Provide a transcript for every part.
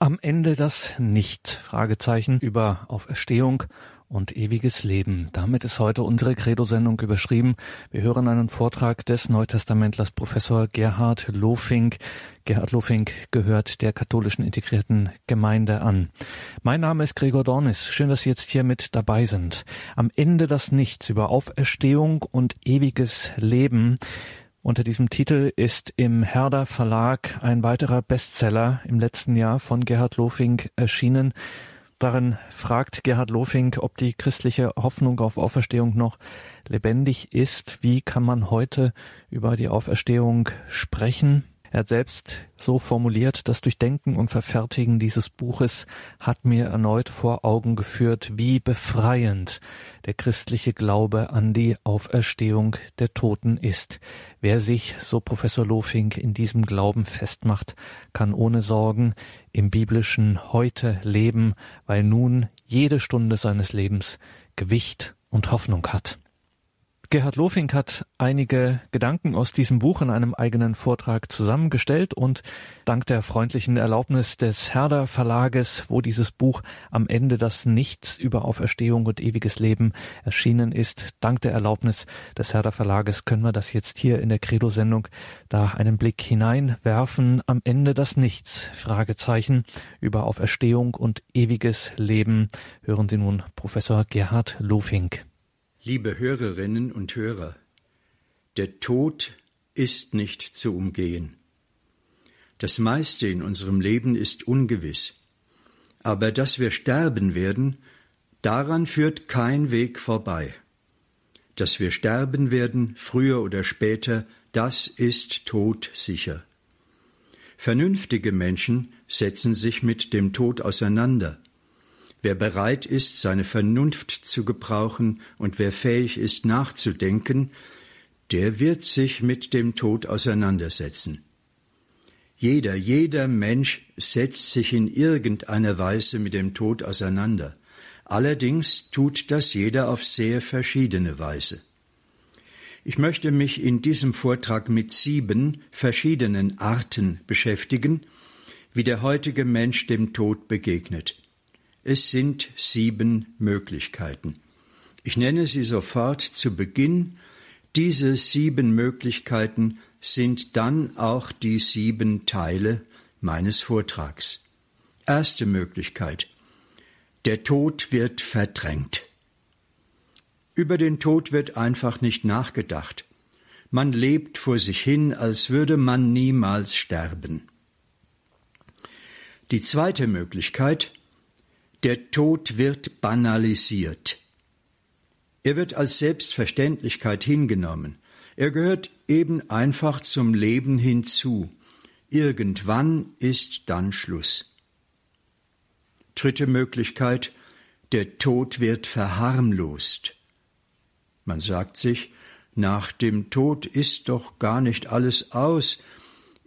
Am Ende das Nicht? Fragezeichen über Auferstehung und ewiges Leben. Damit ist heute unsere Credo-Sendung überschrieben. Wir hören einen Vortrag des Neutestamentlers Professor Gerhard Lofink. Gerhard Lofink gehört der katholischen integrierten Gemeinde an. Mein Name ist Gregor Dornis. Schön, dass Sie jetzt hier mit dabei sind. Am Ende das Nichts über Auferstehung und ewiges Leben. Unter diesem Titel ist im Herder Verlag ein weiterer Bestseller im letzten Jahr von Gerhard Lofink erschienen. Darin fragt Gerhard Lofink, ob die christliche Hoffnung auf Auferstehung noch lebendig ist. Wie kann man heute über die Auferstehung sprechen? Er hat selbst so formuliert, das Durchdenken und Verfertigen dieses Buches hat mir erneut vor Augen geführt, wie befreiend der christliche Glaube an die Auferstehung der Toten ist. Wer sich, so Professor Lofink, in diesem Glauben festmacht, kann ohne Sorgen im biblischen Heute leben, weil nun jede Stunde seines Lebens Gewicht und Hoffnung hat. Gerhard Lofink hat einige Gedanken aus diesem Buch in einem eigenen Vortrag zusammengestellt und dank der freundlichen Erlaubnis des Herder Verlages, wo dieses Buch am Ende das Nichts über Auferstehung und ewiges Leben erschienen ist, dank der Erlaubnis des Herder Verlages können wir das jetzt hier in der Credo-Sendung da einen Blick hineinwerfen. Am Ende das Nichts, Fragezeichen über Auferstehung und ewiges Leben. Hören Sie nun Professor Gerhard Lofink. Liebe Hörerinnen und Hörer, der Tod ist nicht zu umgehen. Das meiste in unserem Leben ist ungewiss. Aber dass wir sterben werden, daran führt kein Weg vorbei. Dass wir sterben werden, früher oder später, das ist todsicher. Vernünftige Menschen setzen sich mit dem Tod auseinander. Wer bereit ist, seine Vernunft zu gebrauchen und wer fähig ist, nachzudenken, der wird sich mit dem Tod auseinandersetzen. Jeder, jeder Mensch setzt sich in irgendeiner Weise mit dem Tod auseinander. Allerdings tut das jeder auf sehr verschiedene Weise. Ich möchte mich in diesem Vortrag mit sieben verschiedenen Arten beschäftigen, wie der heutige Mensch dem Tod begegnet. Es sind sieben Möglichkeiten. Ich nenne sie sofort zu Beginn. Diese sieben Möglichkeiten sind dann auch die sieben Teile meines Vortrags. Erste Möglichkeit. Der Tod wird verdrängt. Über den Tod wird einfach nicht nachgedacht. Man lebt vor sich hin, als würde man niemals sterben. Die zweite Möglichkeit, der Tod wird banalisiert. Er wird als Selbstverständlichkeit hingenommen. Er gehört eben einfach zum Leben hinzu. Irgendwann ist dann Schluss. Dritte Möglichkeit, der Tod wird verharmlost. Man sagt sich, nach dem Tod ist doch gar nicht alles aus,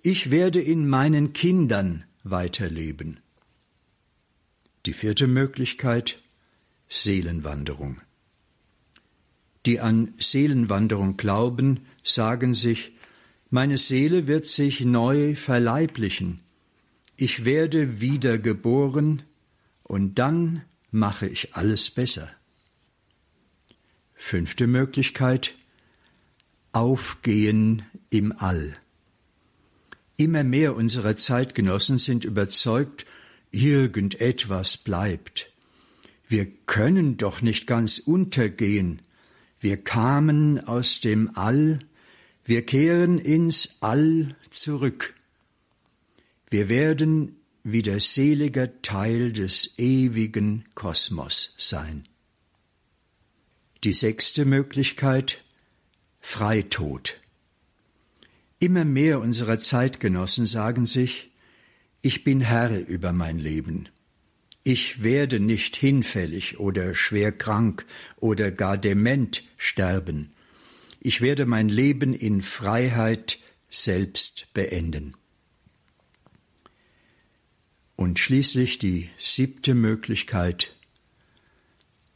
ich werde in meinen Kindern weiterleben. Die vierte Möglichkeit Seelenwanderung. Die an Seelenwanderung glauben, sagen sich, meine Seele wird sich neu verleiblichen, ich werde wiedergeboren und dann mache ich alles besser. Fünfte Möglichkeit Aufgehen im All. Immer mehr unserer Zeitgenossen sind überzeugt, irgendetwas bleibt. Wir können doch nicht ganz untergehen. Wir kamen aus dem All, wir kehren ins All zurück. Wir werden wie der selige Teil des ewigen Kosmos sein. Die sechste Möglichkeit Freitod. Immer mehr unserer Zeitgenossen sagen sich, ich bin Herr über mein Leben. Ich werde nicht hinfällig oder schwer krank oder gar dement sterben. Ich werde mein Leben in Freiheit selbst beenden. Und schließlich die siebte Möglichkeit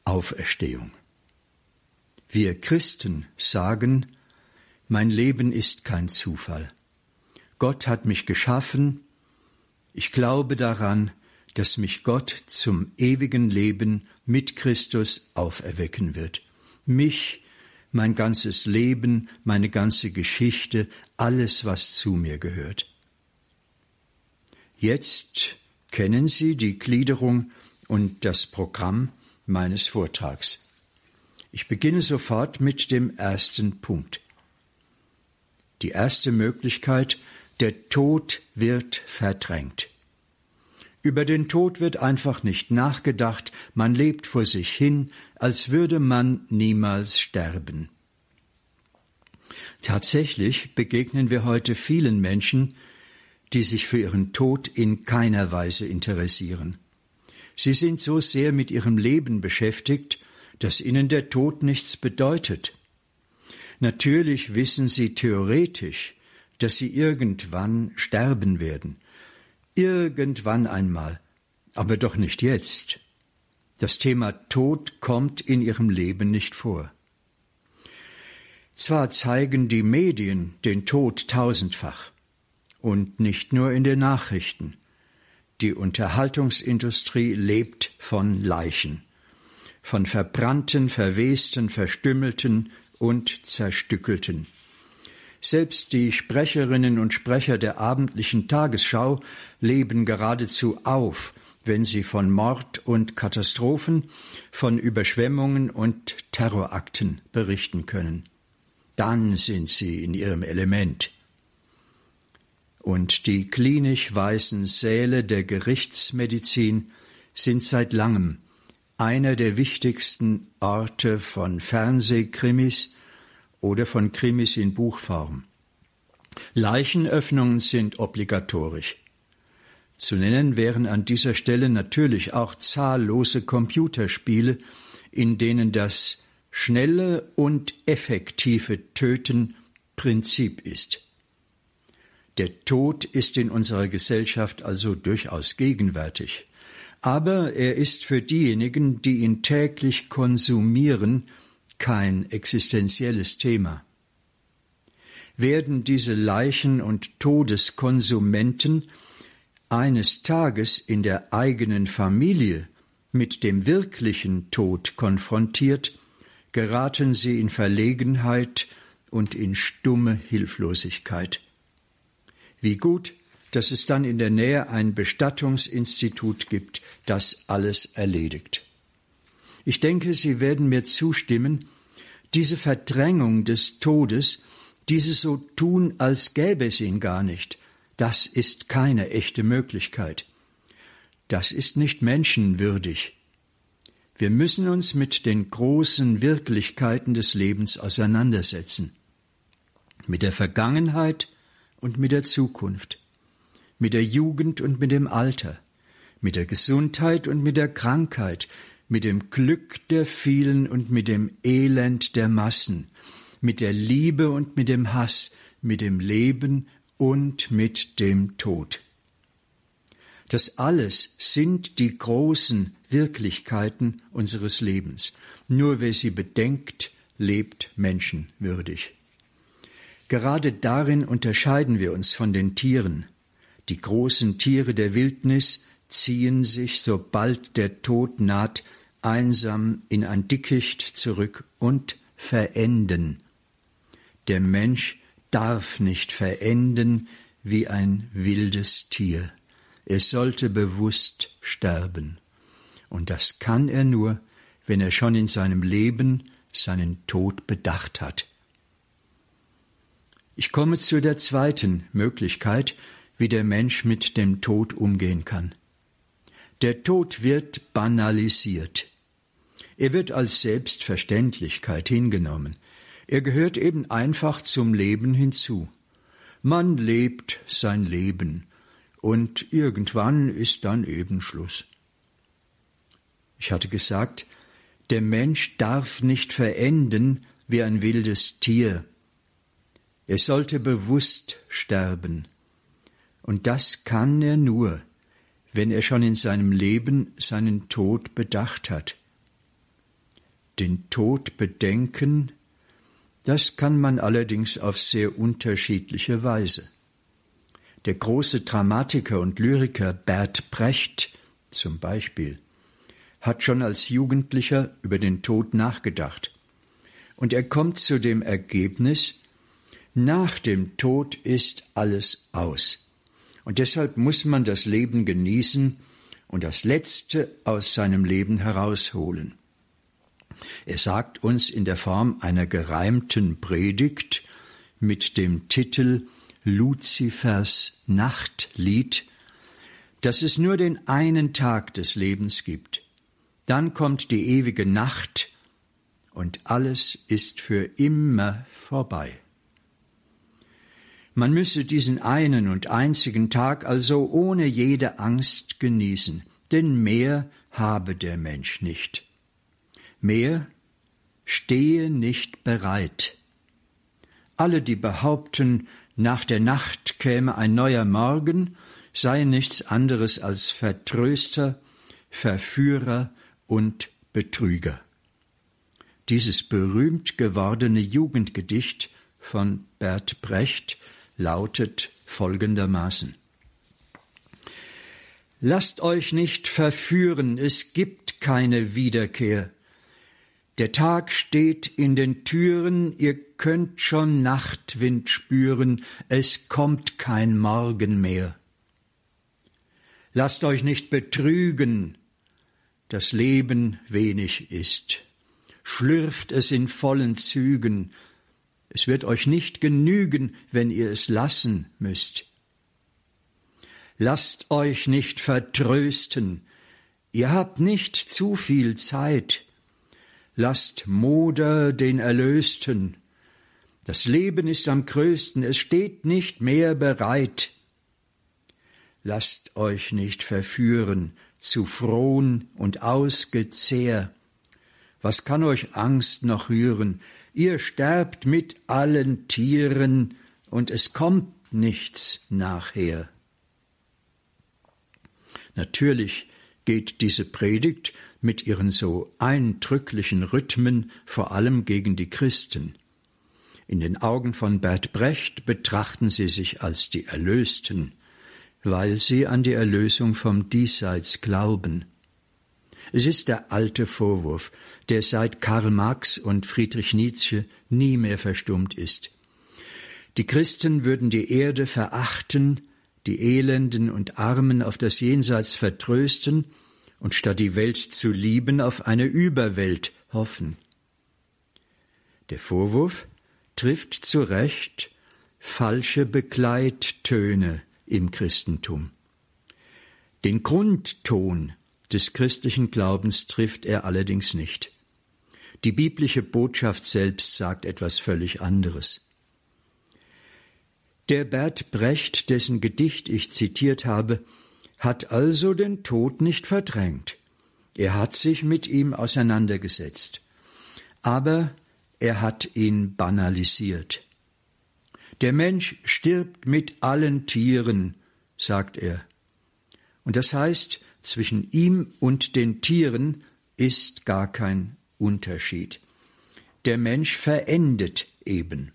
Auferstehung. Wir Christen sagen, mein Leben ist kein Zufall. Gott hat mich geschaffen, ich glaube daran, dass mich Gott zum ewigen Leben mit Christus auferwecken wird. Mich, mein ganzes Leben, meine ganze Geschichte, alles, was zu mir gehört. Jetzt kennen Sie die Gliederung und das Programm meines Vortrags. Ich beginne sofort mit dem ersten Punkt. Die erste Möglichkeit, der Tod wird verdrängt. Über den Tod wird einfach nicht nachgedacht, man lebt vor sich hin, als würde man niemals sterben. Tatsächlich begegnen wir heute vielen Menschen, die sich für ihren Tod in keiner Weise interessieren. Sie sind so sehr mit ihrem Leben beschäftigt, dass ihnen der Tod nichts bedeutet. Natürlich wissen sie theoretisch, dass sie irgendwann sterben werden, Irgendwann einmal, aber doch nicht jetzt. Das Thema Tod kommt in ihrem Leben nicht vor. Zwar zeigen die Medien den Tod tausendfach, und nicht nur in den Nachrichten. Die Unterhaltungsindustrie lebt von Leichen, von verbrannten, verwesten, verstümmelten und zerstückelten. Selbst die Sprecherinnen und Sprecher der abendlichen Tagesschau leben geradezu auf, wenn sie von Mord und Katastrophen, von Überschwemmungen und Terrorakten berichten können. Dann sind sie in ihrem Element. Und die klinisch weißen Säle der Gerichtsmedizin sind seit langem einer der wichtigsten Orte von Fernsehkrimis oder von Krimis in Buchform. Leichenöffnungen sind obligatorisch. Zu nennen wären an dieser Stelle natürlich auch zahllose Computerspiele, in denen das schnelle und effektive Töten Prinzip ist. Der Tod ist in unserer Gesellschaft also durchaus gegenwärtig, aber er ist für diejenigen, die ihn täglich konsumieren, kein existenzielles Thema. Werden diese Leichen und Todeskonsumenten eines Tages in der eigenen Familie mit dem wirklichen Tod konfrontiert, geraten sie in Verlegenheit und in stumme Hilflosigkeit. Wie gut, dass es dann in der Nähe ein Bestattungsinstitut gibt, das alles erledigt. Ich denke, Sie werden mir zustimmen, diese Verdrängung des Todes, dieses so tun, als gäbe es ihn gar nicht, das ist keine echte Möglichkeit. Das ist nicht menschenwürdig. Wir müssen uns mit den großen Wirklichkeiten des Lebens auseinandersetzen. Mit der Vergangenheit und mit der Zukunft. Mit der Jugend und mit dem Alter. Mit der Gesundheit und mit der Krankheit mit dem Glück der vielen und mit dem Elend der Massen, mit der Liebe und mit dem Hass, mit dem Leben und mit dem Tod. Das alles sind die großen Wirklichkeiten unseres Lebens. Nur wer sie bedenkt, lebt menschenwürdig. Gerade darin unterscheiden wir uns von den Tieren. Die großen Tiere der Wildnis ziehen sich, sobald der Tod naht, einsam in ein Dickicht zurück und verenden. Der Mensch darf nicht verenden wie ein wildes Tier. Er sollte bewusst sterben. Und das kann er nur, wenn er schon in seinem Leben seinen Tod bedacht hat. Ich komme zu der zweiten Möglichkeit, wie der Mensch mit dem Tod umgehen kann. Der Tod wird banalisiert. Er wird als Selbstverständlichkeit hingenommen. Er gehört eben einfach zum Leben hinzu. Man lebt sein Leben, und irgendwann ist dann eben Schluss. Ich hatte gesagt, der Mensch darf nicht verenden wie ein wildes Tier. Er sollte bewusst sterben. Und das kann er nur, wenn er schon in seinem Leben seinen Tod bedacht hat den Tod bedenken, das kann man allerdings auf sehr unterschiedliche Weise. Der große Dramatiker und Lyriker Bert Brecht zum Beispiel, hat schon als Jugendlicher über den Tod nachgedacht. Und er kommt zu dem Ergebnis, nach dem Tod ist alles aus. Und deshalb muss man das Leben genießen und das Letzte aus seinem Leben herausholen. Er sagt uns in der Form einer gereimten Predigt mit dem Titel Luzifers Nachtlied, dass es nur den einen Tag des Lebens gibt. Dann kommt die ewige Nacht und alles ist für immer vorbei. Man müsse diesen einen und einzigen Tag also ohne jede Angst genießen, denn mehr habe der Mensch nicht. Mehr stehe nicht bereit. Alle, die behaupten, nach der Nacht käme ein neuer Morgen, seien nichts anderes als Vertröster, Verführer und Betrüger. Dieses berühmt gewordene Jugendgedicht von Bert Brecht lautet folgendermaßen Lasst euch nicht verführen, es gibt keine Wiederkehr. Der Tag steht in den Türen, ihr könnt schon Nachtwind spüren, es kommt kein Morgen mehr. Lasst euch nicht betrügen, das Leben wenig ist. Schlürft es in vollen Zügen, es wird euch nicht genügen, wenn ihr es lassen müsst. Lasst euch nicht vertrösten, ihr habt nicht zu viel Zeit. Lasst Moder den Erlösten. Das Leben ist am größten, es steht nicht mehr bereit. Lasst euch nicht verführen zu frohn und ausgezehr. Was kann euch Angst noch rühren? ihr sterbt mit allen Tieren und es kommt nichts nachher. Natürlich geht diese Predigt mit ihren so eindrücklichen Rhythmen vor allem gegen die Christen. In den Augen von Bert Brecht betrachten sie sich als die Erlösten, weil sie an die Erlösung vom Diesseits glauben. Es ist der alte Vorwurf, der seit Karl Marx und Friedrich Nietzsche nie mehr verstummt ist. Die Christen würden die Erde verachten, die Elenden und Armen auf das Jenseits vertrösten und statt die Welt zu lieben auf eine Überwelt hoffen. Der Vorwurf trifft zu Recht falsche Begleittöne im Christentum. Den Grundton des christlichen Glaubens trifft er allerdings nicht. Die biblische Botschaft selbst sagt etwas völlig anderes. Der Bert Brecht, dessen Gedicht ich zitiert habe, hat also den Tod nicht verdrängt. Er hat sich mit ihm auseinandergesetzt. Aber er hat ihn banalisiert. Der Mensch stirbt mit allen Tieren, sagt er. Und das heißt, zwischen ihm und den Tieren ist gar kein Unterschied. Der Mensch verendet eben.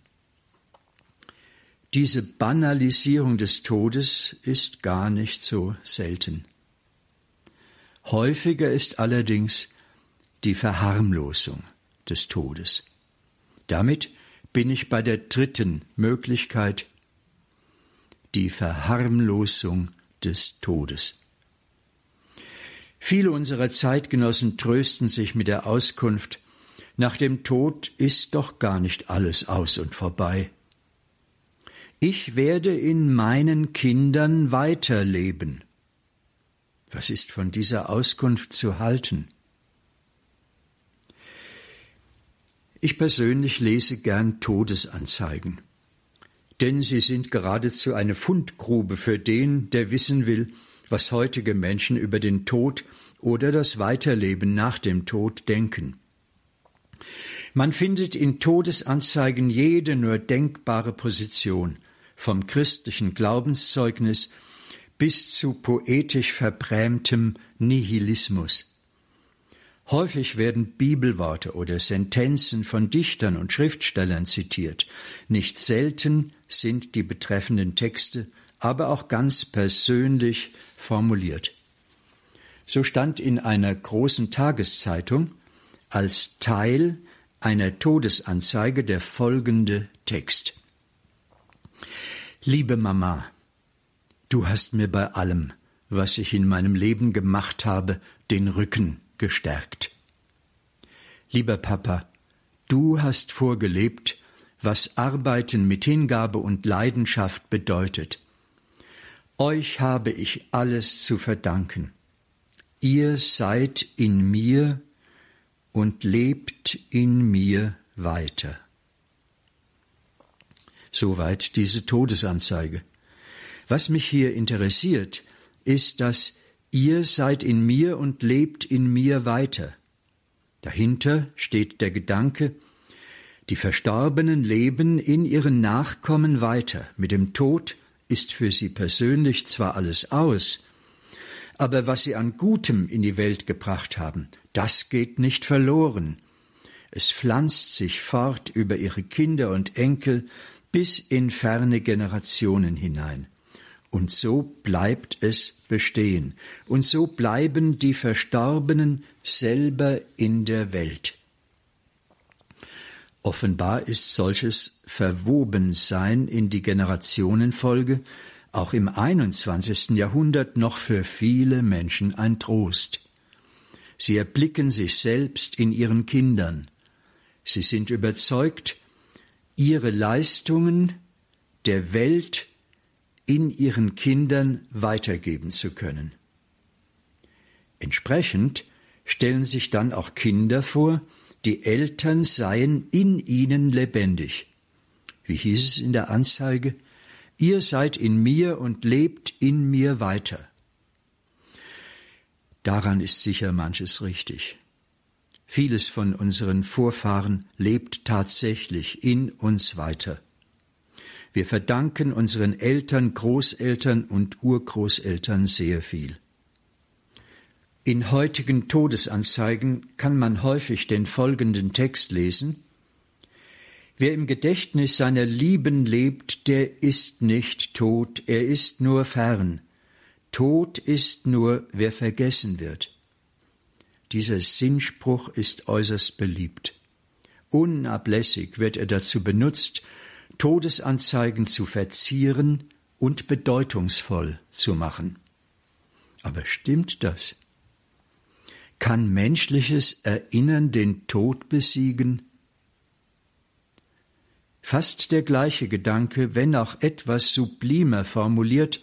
Diese Banalisierung des Todes ist gar nicht so selten. Häufiger ist allerdings die Verharmlosung des Todes. Damit bin ich bei der dritten Möglichkeit, die Verharmlosung des Todes. Viele unserer Zeitgenossen trösten sich mit der Auskunft, nach dem Tod ist doch gar nicht alles aus und vorbei. Ich werde in meinen Kindern weiterleben. Was ist von dieser Auskunft zu halten? Ich persönlich lese gern Todesanzeigen, denn sie sind geradezu eine Fundgrube für den, der wissen will, was heutige Menschen über den Tod oder das Weiterleben nach dem Tod denken. Man findet in Todesanzeigen jede nur denkbare Position, vom christlichen Glaubenszeugnis bis zu poetisch verbrämtem Nihilismus. Häufig werden Bibelworte oder Sentenzen von Dichtern und Schriftstellern zitiert. Nicht selten sind die betreffenden Texte aber auch ganz persönlich formuliert. So stand in einer großen Tageszeitung als Teil einer Todesanzeige der folgende Text. Liebe Mama, du hast mir bei allem, was ich in meinem Leben gemacht habe, den Rücken gestärkt. Lieber Papa, du hast vorgelebt, was Arbeiten mit Hingabe und Leidenschaft bedeutet. Euch habe ich alles zu verdanken. Ihr seid in mir und lebt in mir weiter. Soweit diese Todesanzeige. Was mich hier interessiert, ist, dass ihr seid in mir und lebt in mir weiter. Dahinter steht der Gedanke, die Verstorbenen leben in ihren Nachkommen weiter. Mit dem Tod ist für sie persönlich zwar alles aus, aber was sie an Gutem in die Welt gebracht haben, das geht nicht verloren. Es pflanzt sich fort über ihre Kinder und Enkel bis in ferne Generationen hinein. Und so bleibt es bestehen, und so bleiben die Verstorbenen selber in der Welt. Offenbar ist solches Verwobensein in die Generationenfolge auch im 21. Jahrhundert noch für viele Menschen ein Trost. Sie erblicken sich selbst in ihren Kindern. Sie sind überzeugt, ihre Leistungen der Welt in ihren Kindern weitergeben zu können. Entsprechend stellen sich dann auch Kinder vor, die Eltern seien in ihnen lebendig. Wie hieß es in der Anzeige? Ihr seid in mir und lebt in mir weiter. Daran ist sicher manches richtig. Vieles von unseren Vorfahren lebt tatsächlich in uns weiter. Wir verdanken unseren Eltern, Großeltern und Urgroßeltern sehr viel. In heutigen Todesanzeigen kann man häufig den folgenden Text lesen Wer im Gedächtnis seiner Lieben lebt, der ist nicht tot, er ist nur fern. Tod ist nur, wer vergessen wird. Dieser Sinnspruch ist äußerst beliebt. Unablässig wird er dazu benutzt, Todesanzeigen zu verzieren und bedeutungsvoll zu machen. Aber stimmt das? Kann menschliches Erinnern den Tod besiegen? Fast der gleiche Gedanke, wenn auch etwas sublimer formuliert,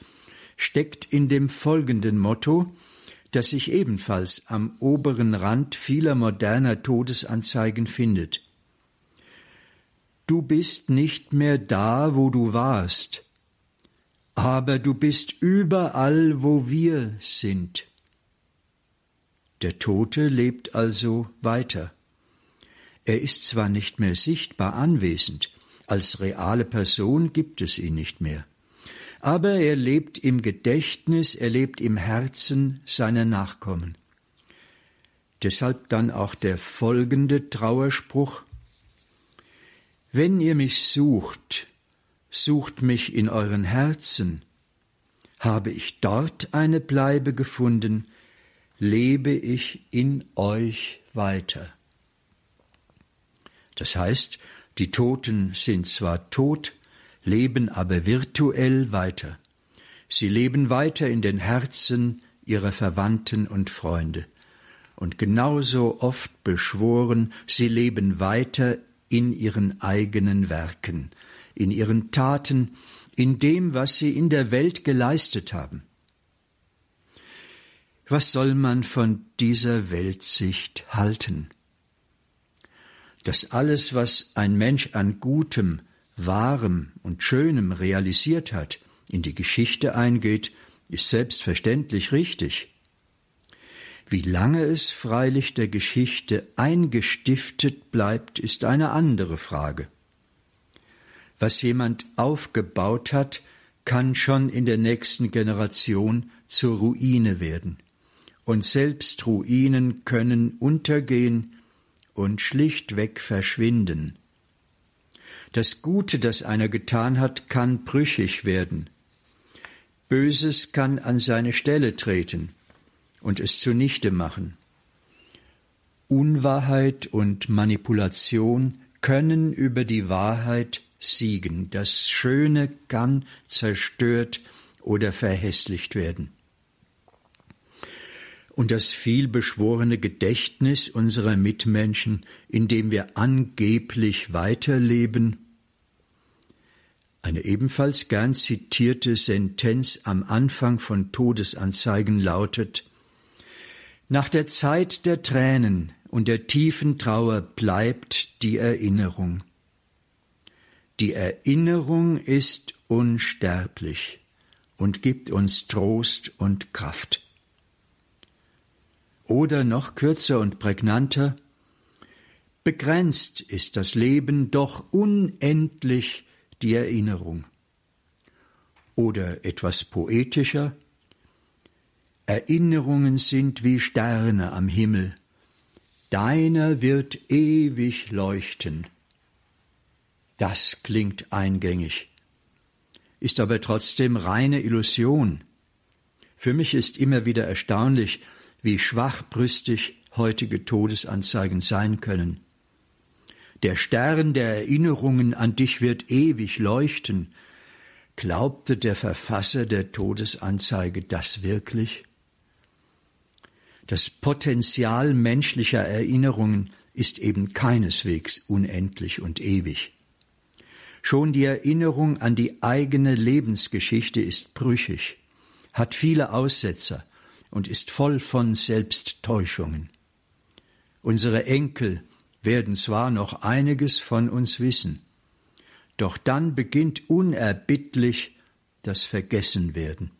steckt in dem folgenden Motto, das sich ebenfalls am oberen Rand vieler moderner Todesanzeigen findet. Du bist nicht mehr da, wo du warst, aber du bist überall, wo wir sind. Der Tote lebt also weiter. Er ist zwar nicht mehr sichtbar anwesend, als reale Person gibt es ihn nicht mehr. Aber er lebt im Gedächtnis, er lebt im Herzen seiner Nachkommen. Deshalb dann auch der folgende Trauerspruch Wenn ihr mich sucht, sucht mich in euren Herzen. Habe ich dort eine Bleibe gefunden, lebe ich in euch weiter. Das heißt, die Toten sind zwar tot, leben aber virtuell weiter. Sie leben weiter in den Herzen ihrer Verwandten und Freunde. Und genauso oft beschworen, sie leben weiter in ihren eigenen Werken, in ihren Taten, in dem, was sie in der Welt geleistet haben. Was soll man von dieser Weltsicht halten? dass alles, was ein Mensch an Gutem, Wahrem und Schönem realisiert hat, in die Geschichte eingeht, ist selbstverständlich richtig. Wie lange es freilich der Geschichte eingestiftet bleibt, ist eine andere Frage. Was jemand aufgebaut hat, kann schon in der nächsten Generation zur Ruine werden. Und selbst Ruinen können untergehen, und schlichtweg verschwinden. Das Gute, das einer getan hat, kann brüchig werden. Böses kann an seine Stelle treten. und es zunichte machen. Unwahrheit und Manipulation können über die Wahrheit siegen. Das Schöne kann zerstört oder verhässlicht werden. Und das vielbeschworene Gedächtnis unserer Mitmenschen, in dem wir angeblich weiterleben, eine ebenfalls gern zitierte Sentenz am Anfang von Todesanzeigen lautet Nach der Zeit der Tränen und der tiefen Trauer bleibt die Erinnerung. Die Erinnerung ist unsterblich und gibt uns Trost und Kraft. Oder noch kürzer und prägnanter, begrenzt ist das Leben, doch unendlich die Erinnerung. Oder etwas poetischer, Erinnerungen sind wie Sterne am Himmel, Deiner wird ewig leuchten. Das klingt eingängig, ist aber trotzdem reine Illusion. Für mich ist immer wieder erstaunlich, wie schwachbrüstig heutige Todesanzeigen sein können. Der Stern der Erinnerungen an dich wird ewig leuchten. Glaubte der Verfasser der Todesanzeige das wirklich? Das Potenzial menschlicher Erinnerungen ist eben keineswegs unendlich und ewig. Schon die Erinnerung an die eigene Lebensgeschichte ist brüchig, hat viele Aussetzer und ist voll von Selbsttäuschungen. Unsere Enkel werden zwar noch einiges von uns wissen, doch dann beginnt unerbittlich das Vergessenwerden.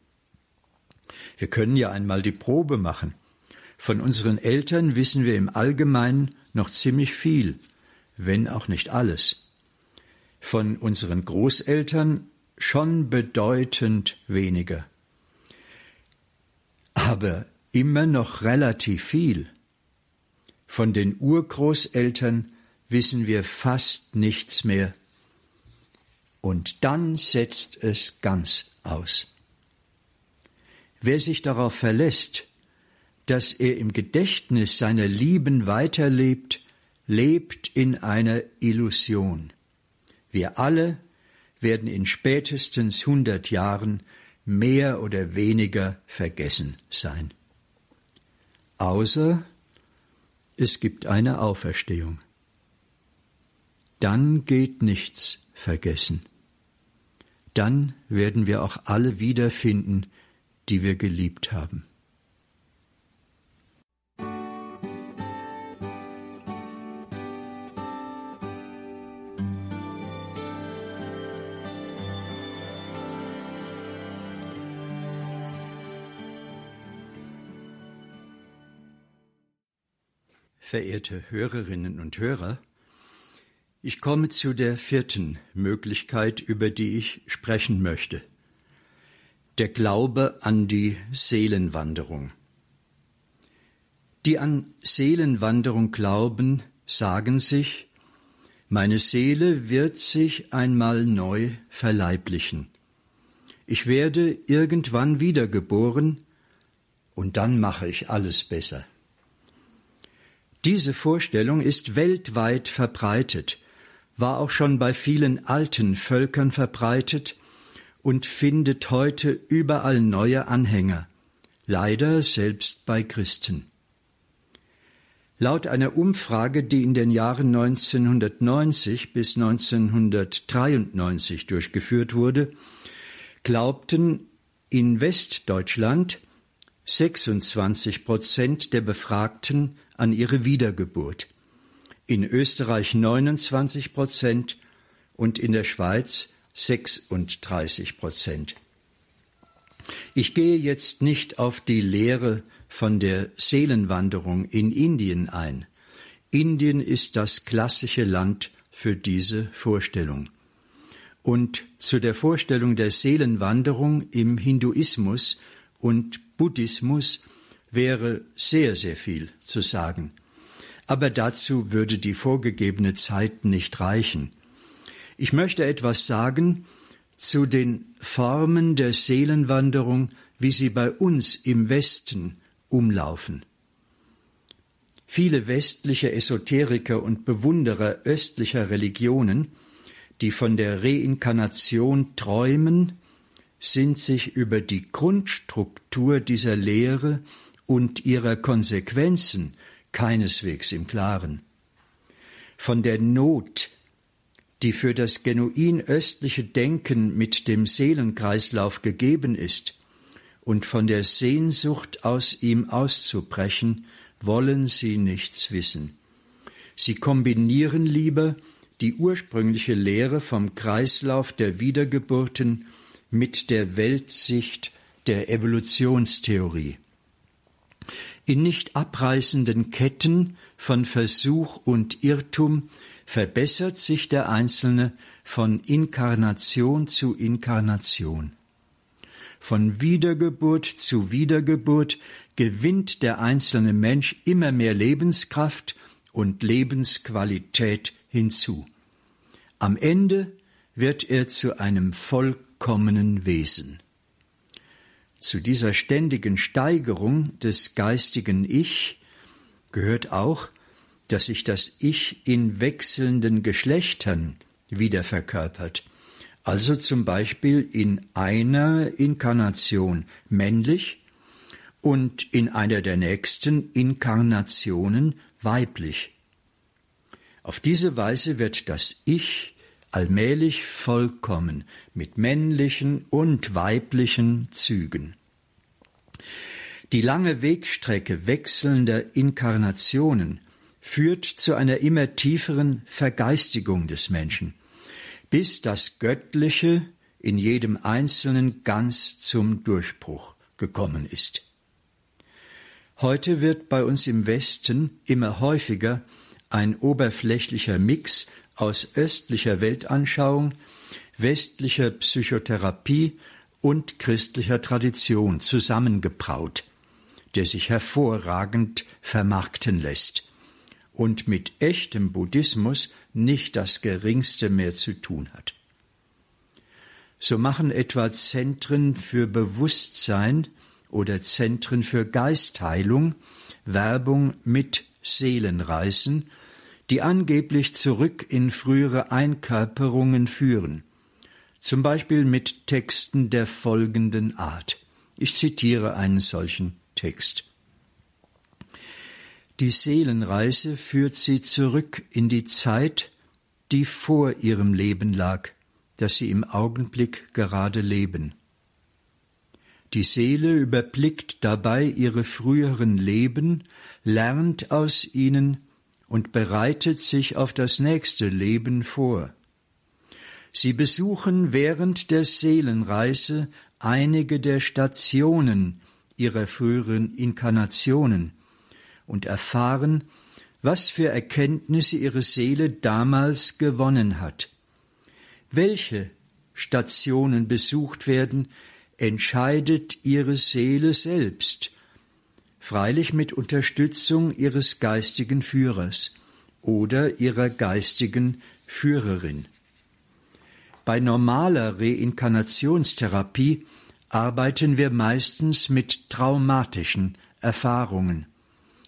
Wir können ja einmal die Probe machen. Von unseren Eltern wissen wir im Allgemeinen noch ziemlich viel, wenn auch nicht alles. Von unseren Großeltern schon bedeutend weniger. Aber immer noch relativ viel. Von den Urgroßeltern wissen wir fast nichts mehr. Und dann setzt es ganz aus. Wer sich darauf verlässt, dass er im Gedächtnis seiner Lieben weiterlebt, lebt in einer Illusion. Wir alle werden in spätestens hundert Jahren mehr oder weniger vergessen sein. Außer es gibt eine Auferstehung. Dann geht nichts vergessen. Dann werden wir auch alle wiederfinden, die wir geliebt haben. Verehrte Hörerinnen und Hörer, ich komme zu der vierten Möglichkeit, über die ich sprechen möchte. Der Glaube an die Seelenwanderung. Die an Seelenwanderung glauben, sagen sich, meine Seele wird sich einmal neu verleiblichen. Ich werde irgendwann wiedergeboren, und dann mache ich alles besser. Diese Vorstellung ist weltweit verbreitet, war auch schon bei vielen alten Völkern verbreitet und findet heute überall neue Anhänger, leider selbst bei Christen. Laut einer Umfrage, die in den Jahren 1990 bis 1993 durchgeführt wurde, glaubten in Westdeutschland 26 Prozent der Befragten an ihre Wiedergeburt, in Österreich 29 Prozent und in der Schweiz 36 Prozent. Ich gehe jetzt nicht auf die Lehre von der Seelenwanderung in Indien ein. Indien ist das klassische Land für diese Vorstellung. Und zu der Vorstellung der Seelenwanderung im Hinduismus und Buddhismus wäre sehr, sehr viel zu sagen. Aber dazu würde die vorgegebene Zeit nicht reichen. Ich möchte etwas sagen zu den Formen der Seelenwanderung, wie sie bei uns im Westen umlaufen. Viele westliche Esoteriker und Bewunderer östlicher Religionen, die von der Reinkarnation träumen, sind sich über die Grundstruktur dieser Lehre und ihrer Konsequenzen keineswegs im Klaren. Von der Not, die für das genuin östliche Denken mit dem Seelenkreislauf gegeben ist, und von der Sehnsucht aus ihm auszubrechen, wollen sie nichts wissen. Sie kombinieren lieber die ursprüngliche Lehre vom Kreislauf der Wiedergeburten mit der Weltsicht der Evolutionstheorie. In nicht abreißenden Ketten von Versuch und Irrtum verbessert sich der Einzelne von Inkarnation zu Inkarnation. Von Wiedergeburt zu Wiedergeburt gewinnt der einzelne Mensch immer mehr Lebenskraft und Lebensqualität hinzu. Am Ende wird er zu einem vollkommenen Wesen. Zu dieser ständigen Steigerung des geistigen Ich gehört auch, dass sich das Ich in wechselnden Geschlechtern wieder verkörpert, also zum Beispiel in einer Inkarnation männlich und in einer der nächsten Inkarnationen weiblich. Auf diese Weise wird das Ich allmählich vollkommen mit männlichen und weiblichen Zügen. Die lange Wegstrecke wechselnder Inkarnationen führt zu einer immer tieferen Vergeistigung des Menschen, bis das Göttliche in jedem Einzelnen ganz zum Durchbruch gekommen ist. Heute wird bei uns im Westen immer häufiger ein oberflächlicher Mix aus östlicher Weltanschauung, westlicher Psychotherapie und christlicher Tradition zusammengebraut, der sich hervorragend vermarkten lässt und mit echtem Buddhismus nicht das geringste mehr zu tun hat. So machen etwa Zentren für Bewusstsein oder Zentren für Geistheilung Werbung mit Seelenreisen, die angeblich zurück in frühere Einkörperungen führen, zum Beispiel mit Texten der folgenden Art. Ich zitiere einen solchen Text. Die Seelenreise führt sie zurück in die Zeit, die vor ihrem Leben lag, das sie im Augenblick gerade leben. Die Seele überblickt dabei ihre früheren Leben, lernt aus ihnen und bereitet sich auf das nächste Leben vor. Sie besuchen während der Seelenreise einige der Stationen ihrer früheren Inkarnationen, und erfahren, was für Erkenntnisse ihre Seele damals gewonnen hat. Welche Stationen besucht werden, entscheidet ihre Seele selbst, freilich mit Unterstützung ihres geistigen Führers oder ihrer geistigen Führerin. Bei normaler Reinkarnationstherapie arbeiten wir meistens mit traumatischen Erfahrungen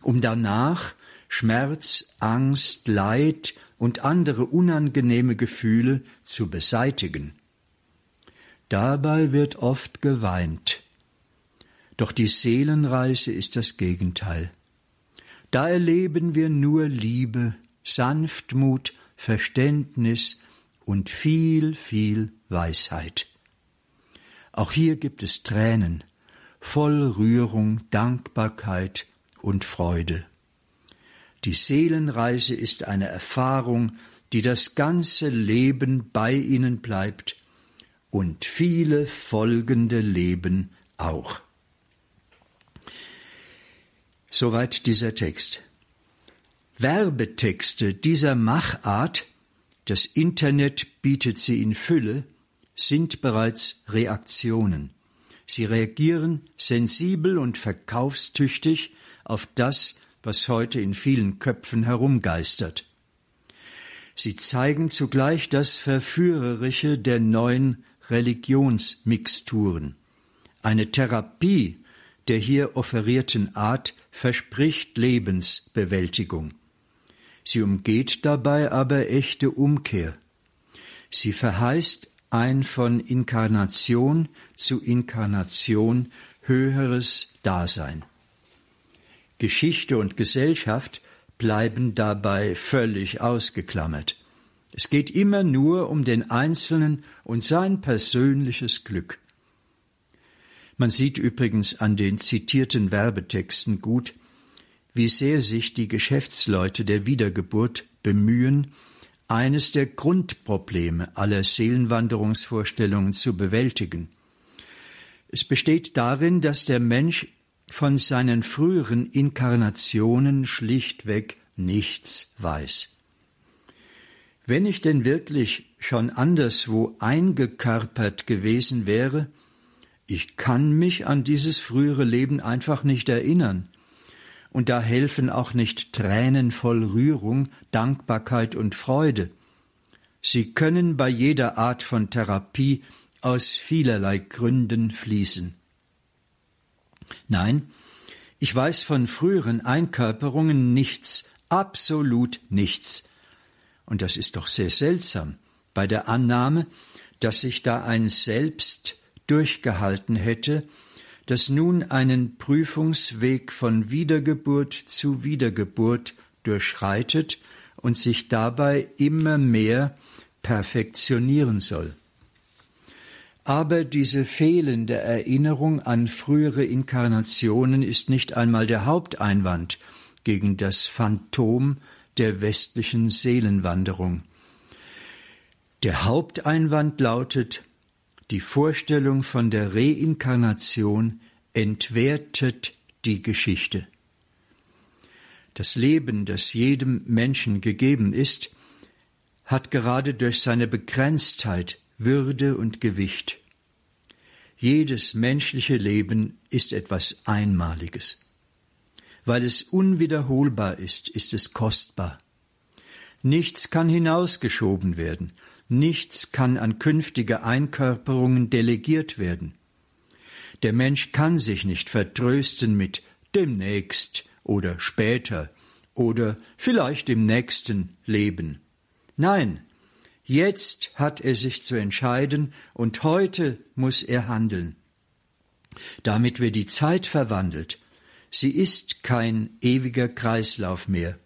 um danach Schmerz, Angst, Leid und andere unangenehme Gefühle zu beseitigen. Dabei wird oft geweint. Doch die Seelenreise ist das Gegenteil. Da erleben wir nur Liebe, Sanftmut, Verständnis und viel, viel Weisheit. Auch hier gibt es Tränen, voll Rührung, Dankbarkeit und Freude. Die Seelenreise ist eine Erfahrung, die das ganze Leben bei ihnen bleibt und viele folgende Leben auch. Soweit dieser Text. Werbetexte dieser Machart, das Internet bietet sie in Fülle, sind bereits Reaktionen. Sie reagieren sensibel und verkaufstüchtig auf das, was heute in vielen Köpfen herumgeistert. Sie zeigen zugleich das Verführerische der neuen Religionsmixturen. Eine Therapie der hier offerierten Art verspricht Lebensbewältigung. Sie umgeht dabei aber echte Umkehr. Sie verheißt ein von Inkarnation zu Inkarnation höheres Dasein. Geschichte und Gesellschaft bleiben dabei völlig ausgeklammert. Es geht immer nur um den Einzelnen und sein persönliches Glück. Man sieht übrigens an den zitierten Werbetexten gut, wie sehr sich die Geschäftsleute der Wiedergeburt bemühen, eines der Grundprobleme aller Seelenwanderungsvorstellungen zu bewältigen. Es besteht darin, dass der Mensch von seinen früheren Inkarnationen schlichtweg nichts weiß. Wenn ich denn wirklich schon anderswo eingekörpert gewesen wäre, ich kann mich an dieses frühere Leben einfach nicht erinnern. Und da helfen auch nicht Tränen voll Rührung, Dankbarkeit und Freude. Sie können bei jeder Art von Therapie aus vielerlei Gründen fließen. Nein, ich weiß von früheren Einkörperungen nichts, absolut nichts. Und das ist doch sehr seltsam bei der Annahme, dass sich da ein Selbst durchgehalten hätte, das nun einen Prüfungsweg von Wiedergeburt zu Wiedergeburt durchschreitet und sich dabei immer mehr perfektionieren soll. Aber diese fehlende Erinnerung an frühere Inkarnationen ist nicht einmal der Haupteinwand gegen das Phantom der westlichen Seelenwanderung. Der Haupteinwand lautet, die Vorstellung von der Reinkarnation entwertet die Geschichte. Das Leben, das jedem Menschen gegeben ist, hat gerade durch seine Begrenztheit würde und Gewicht. Jedes menschliche Leben ist etwas Einmaliges. Weil es unwiederholbar ist, ist es kostbar. Nichts kann hinausgeschoben werden, nichts kann an künftige Einkörperungen delegiert werden. Der Mensch kann sich nicht vertrösten mit demnächst oder später oder vielleicht im nächsten Leben. Nein, Jetzt hat er sich zu entscheiden und heute muss er handeln. Damit wird die Zeit verwandelt. Sie ist kein ewiger Kreislauf mehr.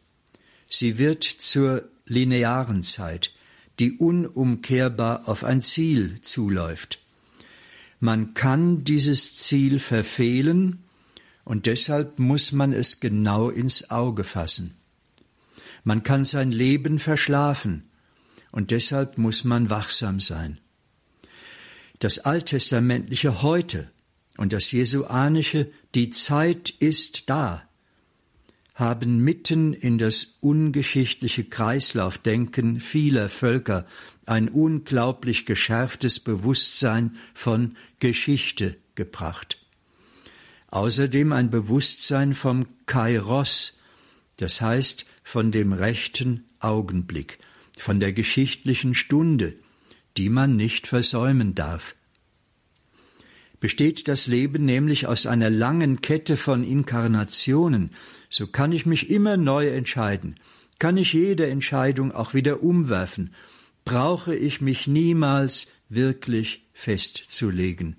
Sie wird zur linearen Zeit, die unumkehrbar auf ein Ziel zuläuft. Man kann dieses Ziel verfehlen, und deshalb muss man es genau ins Auge fassen. Man kann sein Leben verschlafen, und deshalb muss man wachsam sein. Das alttestamentliche heute und das jesuanische die Zeit ist da haben mitten in das ungeschichtliche Kreislaufdenken vieler Völker ein unglaublich geschärftes Bewusstsein von Geschichte gebracht. Außerdem ein Bewusstsein vom Kairos, das heißt von dem rechten Augenblick, von der geschichtlichen Stunde, die man nicht versäumen darf. Besteht das Leben nämlich aus einer langen Kette von Inkarnationen, so kann ich mich immer neu entscheiden, kann ich jede Entscheidung auch wieder umwerfen, brauche ich mich niemals wirklich festzulegen,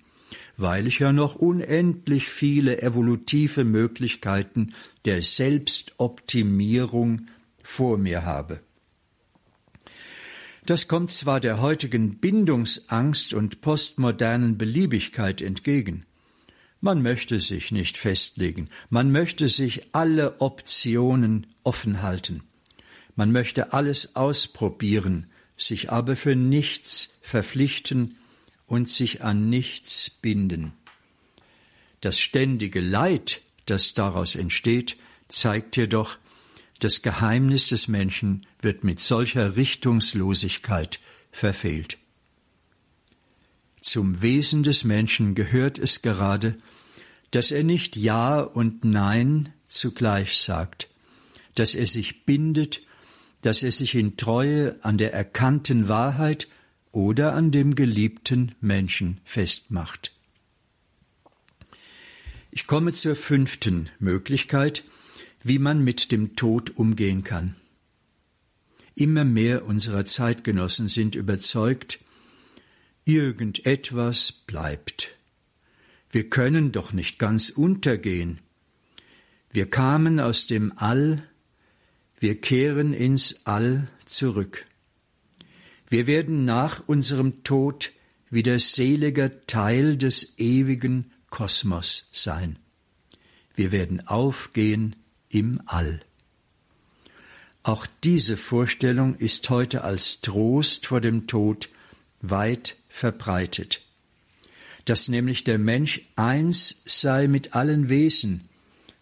weil ich ja noch unendlich viele evolutive Möglichkeiten der Selbstoptimierung vor mir habe. Das kommt zwar der heutigen Bindungsangst und postmodernen Beliebigkeit entgegen. Man möchte sich nicht festlegen, man möchte sich alle Optionen offen halten. Man möchte alles ausprobieren, sich aber für nichts verpflichten und sich an nichts binden. Das ständige Leid, das daraus entsteht, zeigt jedoch, das Geheimnis des Menschen wird mit solcher Richtungslosigkeit verfehlt. Zum Wesen des Menschen gehört es gerade, dass er nicht Ja und Nein zugleich sagt, dass er sich bindet, dass er sich in Treue an der erkannten Wahrheit oder an dem geliebten Menschen festmacht. Ich komme zur fünften Möglichkeit, wie man mit dem Tod umgehen kann. Immer mehr unserer Zeitgenossen sind überzeugt, irgendetwas bleibt. Wir können doch nicht ganz untergehen. Wir kamen aus dem All, wir kehren ins All zurück. Wir werden nach unserem Tod wieder seliger Teil des ewigen Kosmos sein. Wir werden aufgehen im All. Auch diese Vorstellung ist heute als Trost vor dem Tod weit verbreitet, dass nämlich der Mensch eins sei mit allen Wesen,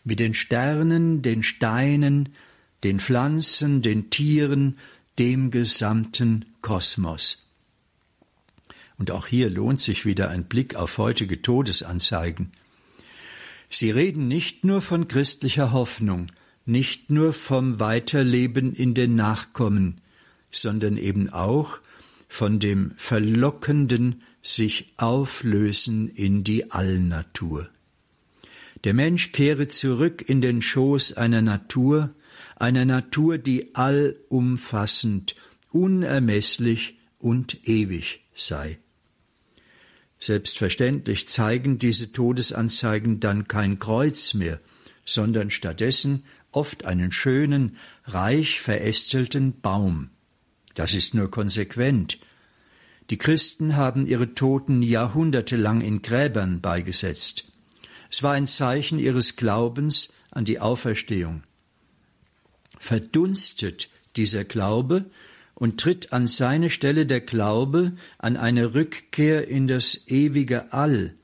mit den Sternen, den Steinen, den Pflanzen, den Tieren, dem gesamten Kosmos. Und auch hier lohnt sich wieder ein Blick auf heutige Todesanzeigen. Sie reden nicht nur von christlicher Hoffnung, nicht nur vom Weiterleben in den Nachkommen, sondern eben auch von dem verlockenden sich auflösen in die Allnatur. Der Mensch kehre zurück in den Schoß einer Natur, einer Natur, die allumfassend, unermesslich und ewig sei. Selbstverständlich zeigen diese Todesanzeigen dann kein Kreuz mehr, sondern stattdessen oft einen schönen, reich verästelten Baum. Das ist nur konsequent. Die Christen haben ihre Toten jahrhundertelang in Gräbern beigesetzt. Es war ein Zeichen ihres Glaubens an die Auferstehung. Verdunstet dieser Glaube und tritt an seine Stelle der Glaube an eine Rückkehr in das ewige All,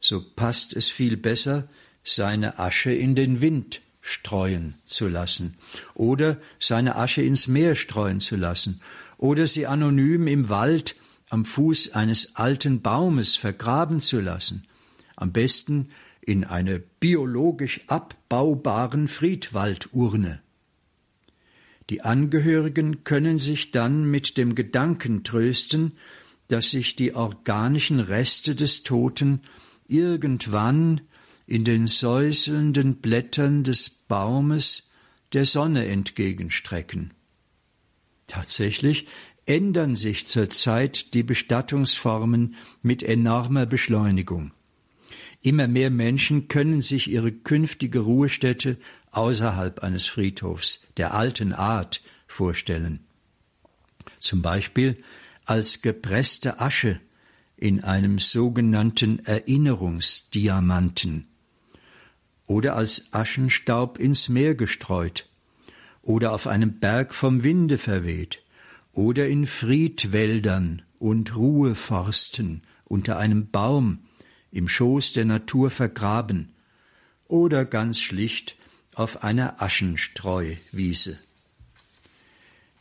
so passt es viel besser, seine Asche in den Wind streuen zu lassen oder seine Asche ins Meer streuen zu lassen oder sie anonym im Wald am Fuß eines alten Baumes vergraben zu lassen, am besten in einer biologisch abbaubaren Friedwaldurne. Die Angehörigen können sich dann mit dem Gedanken trösten, dass sich die organischen Reste des Toten irgendwann in den säuselnden Blättern des Baumes der Sonne entgegenstrecken. Tatsächlich ändern sich zurzeit die Bestattungsformen mit enormer Beschleunigung. Immer mehr Menschen können sich ihre künftige Ruhestätte außerhalb eines Friedhofs der alten Art vorstellen. Zum Beispiel als gepresste Asche in einem sogenannten Erinnerungsdiamanten oder als Aschenstaub ins Meer gestreut oder auf einem Berg vom Winde verweht oder in Friedwäldern und Ruheforsten unter einem Baum im Schoß der Natur vergraben oder ganz schlicht auf einer Aschenstreuwiese.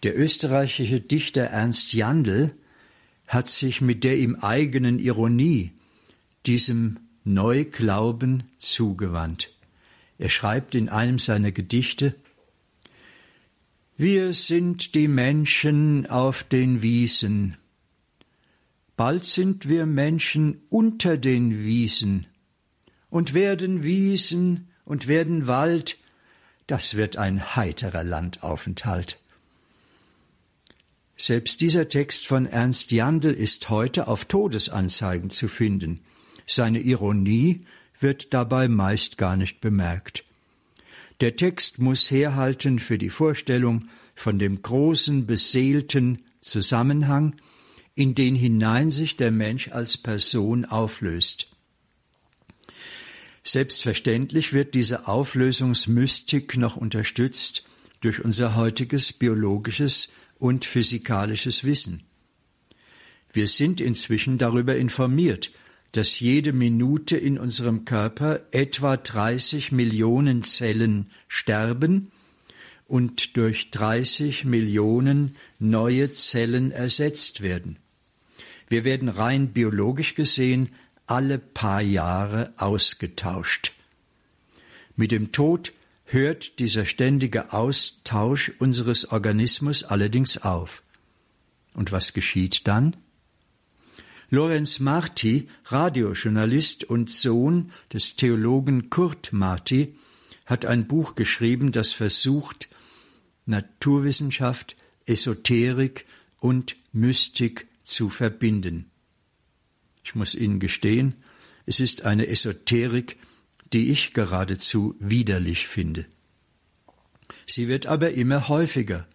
Der österreichische Dichter Ernst Jandl hat sich mit der ihm eigenen Ironie diesem Neuglauben zugewandt. Er schreibt in einem seiner Gedichte Wir sind die Menschen auf den Wiesen, bald sind wir Menschen unter den Wiesen und werden Wiesen und werden Wald, das wird ein heiterer Landaufenthalt. Selbst dieser Text von Ernst Jandl ist heute auf Todesanzeigen zu finden. Seine Ironie wird dabei meist gar nicht bemerkt. Der Text muss herhalten für die Vorstellung von dem großen, beseelten Zusammenhang, in den hinein sich der Mensch als Person auflöst. Selbstverständlich wird diese Auflösungsmystik noch unterstützt durch unser heutiges biologisches und physikalisches Wissen. Wir sind inzwischen darüber informiert, dass jede Minute in unserem Körper etwa 30 Millionen Zellen sterben und durch 30 Millionen neue Zellen ersetzt werden. Wir werden rein biologisch gesehen alle paar Jahre ausgetauscht. Mit dem Tod hört dieser ständige Austausch unseres Organismus allerdings auf. Und was geschieht dann? Lorenz Marti, Radiojournalist und Sohn des Theologen Kurt Marti, hat ein Buch geschrieben, das versucht, Naturwissenschaft, Esoterik und Mystik zu verbinden. Ich muss Ihnen gestehen, es ist eine Esoterik, die ich geradezu widerlich finde. Sie wird aber immer häufiger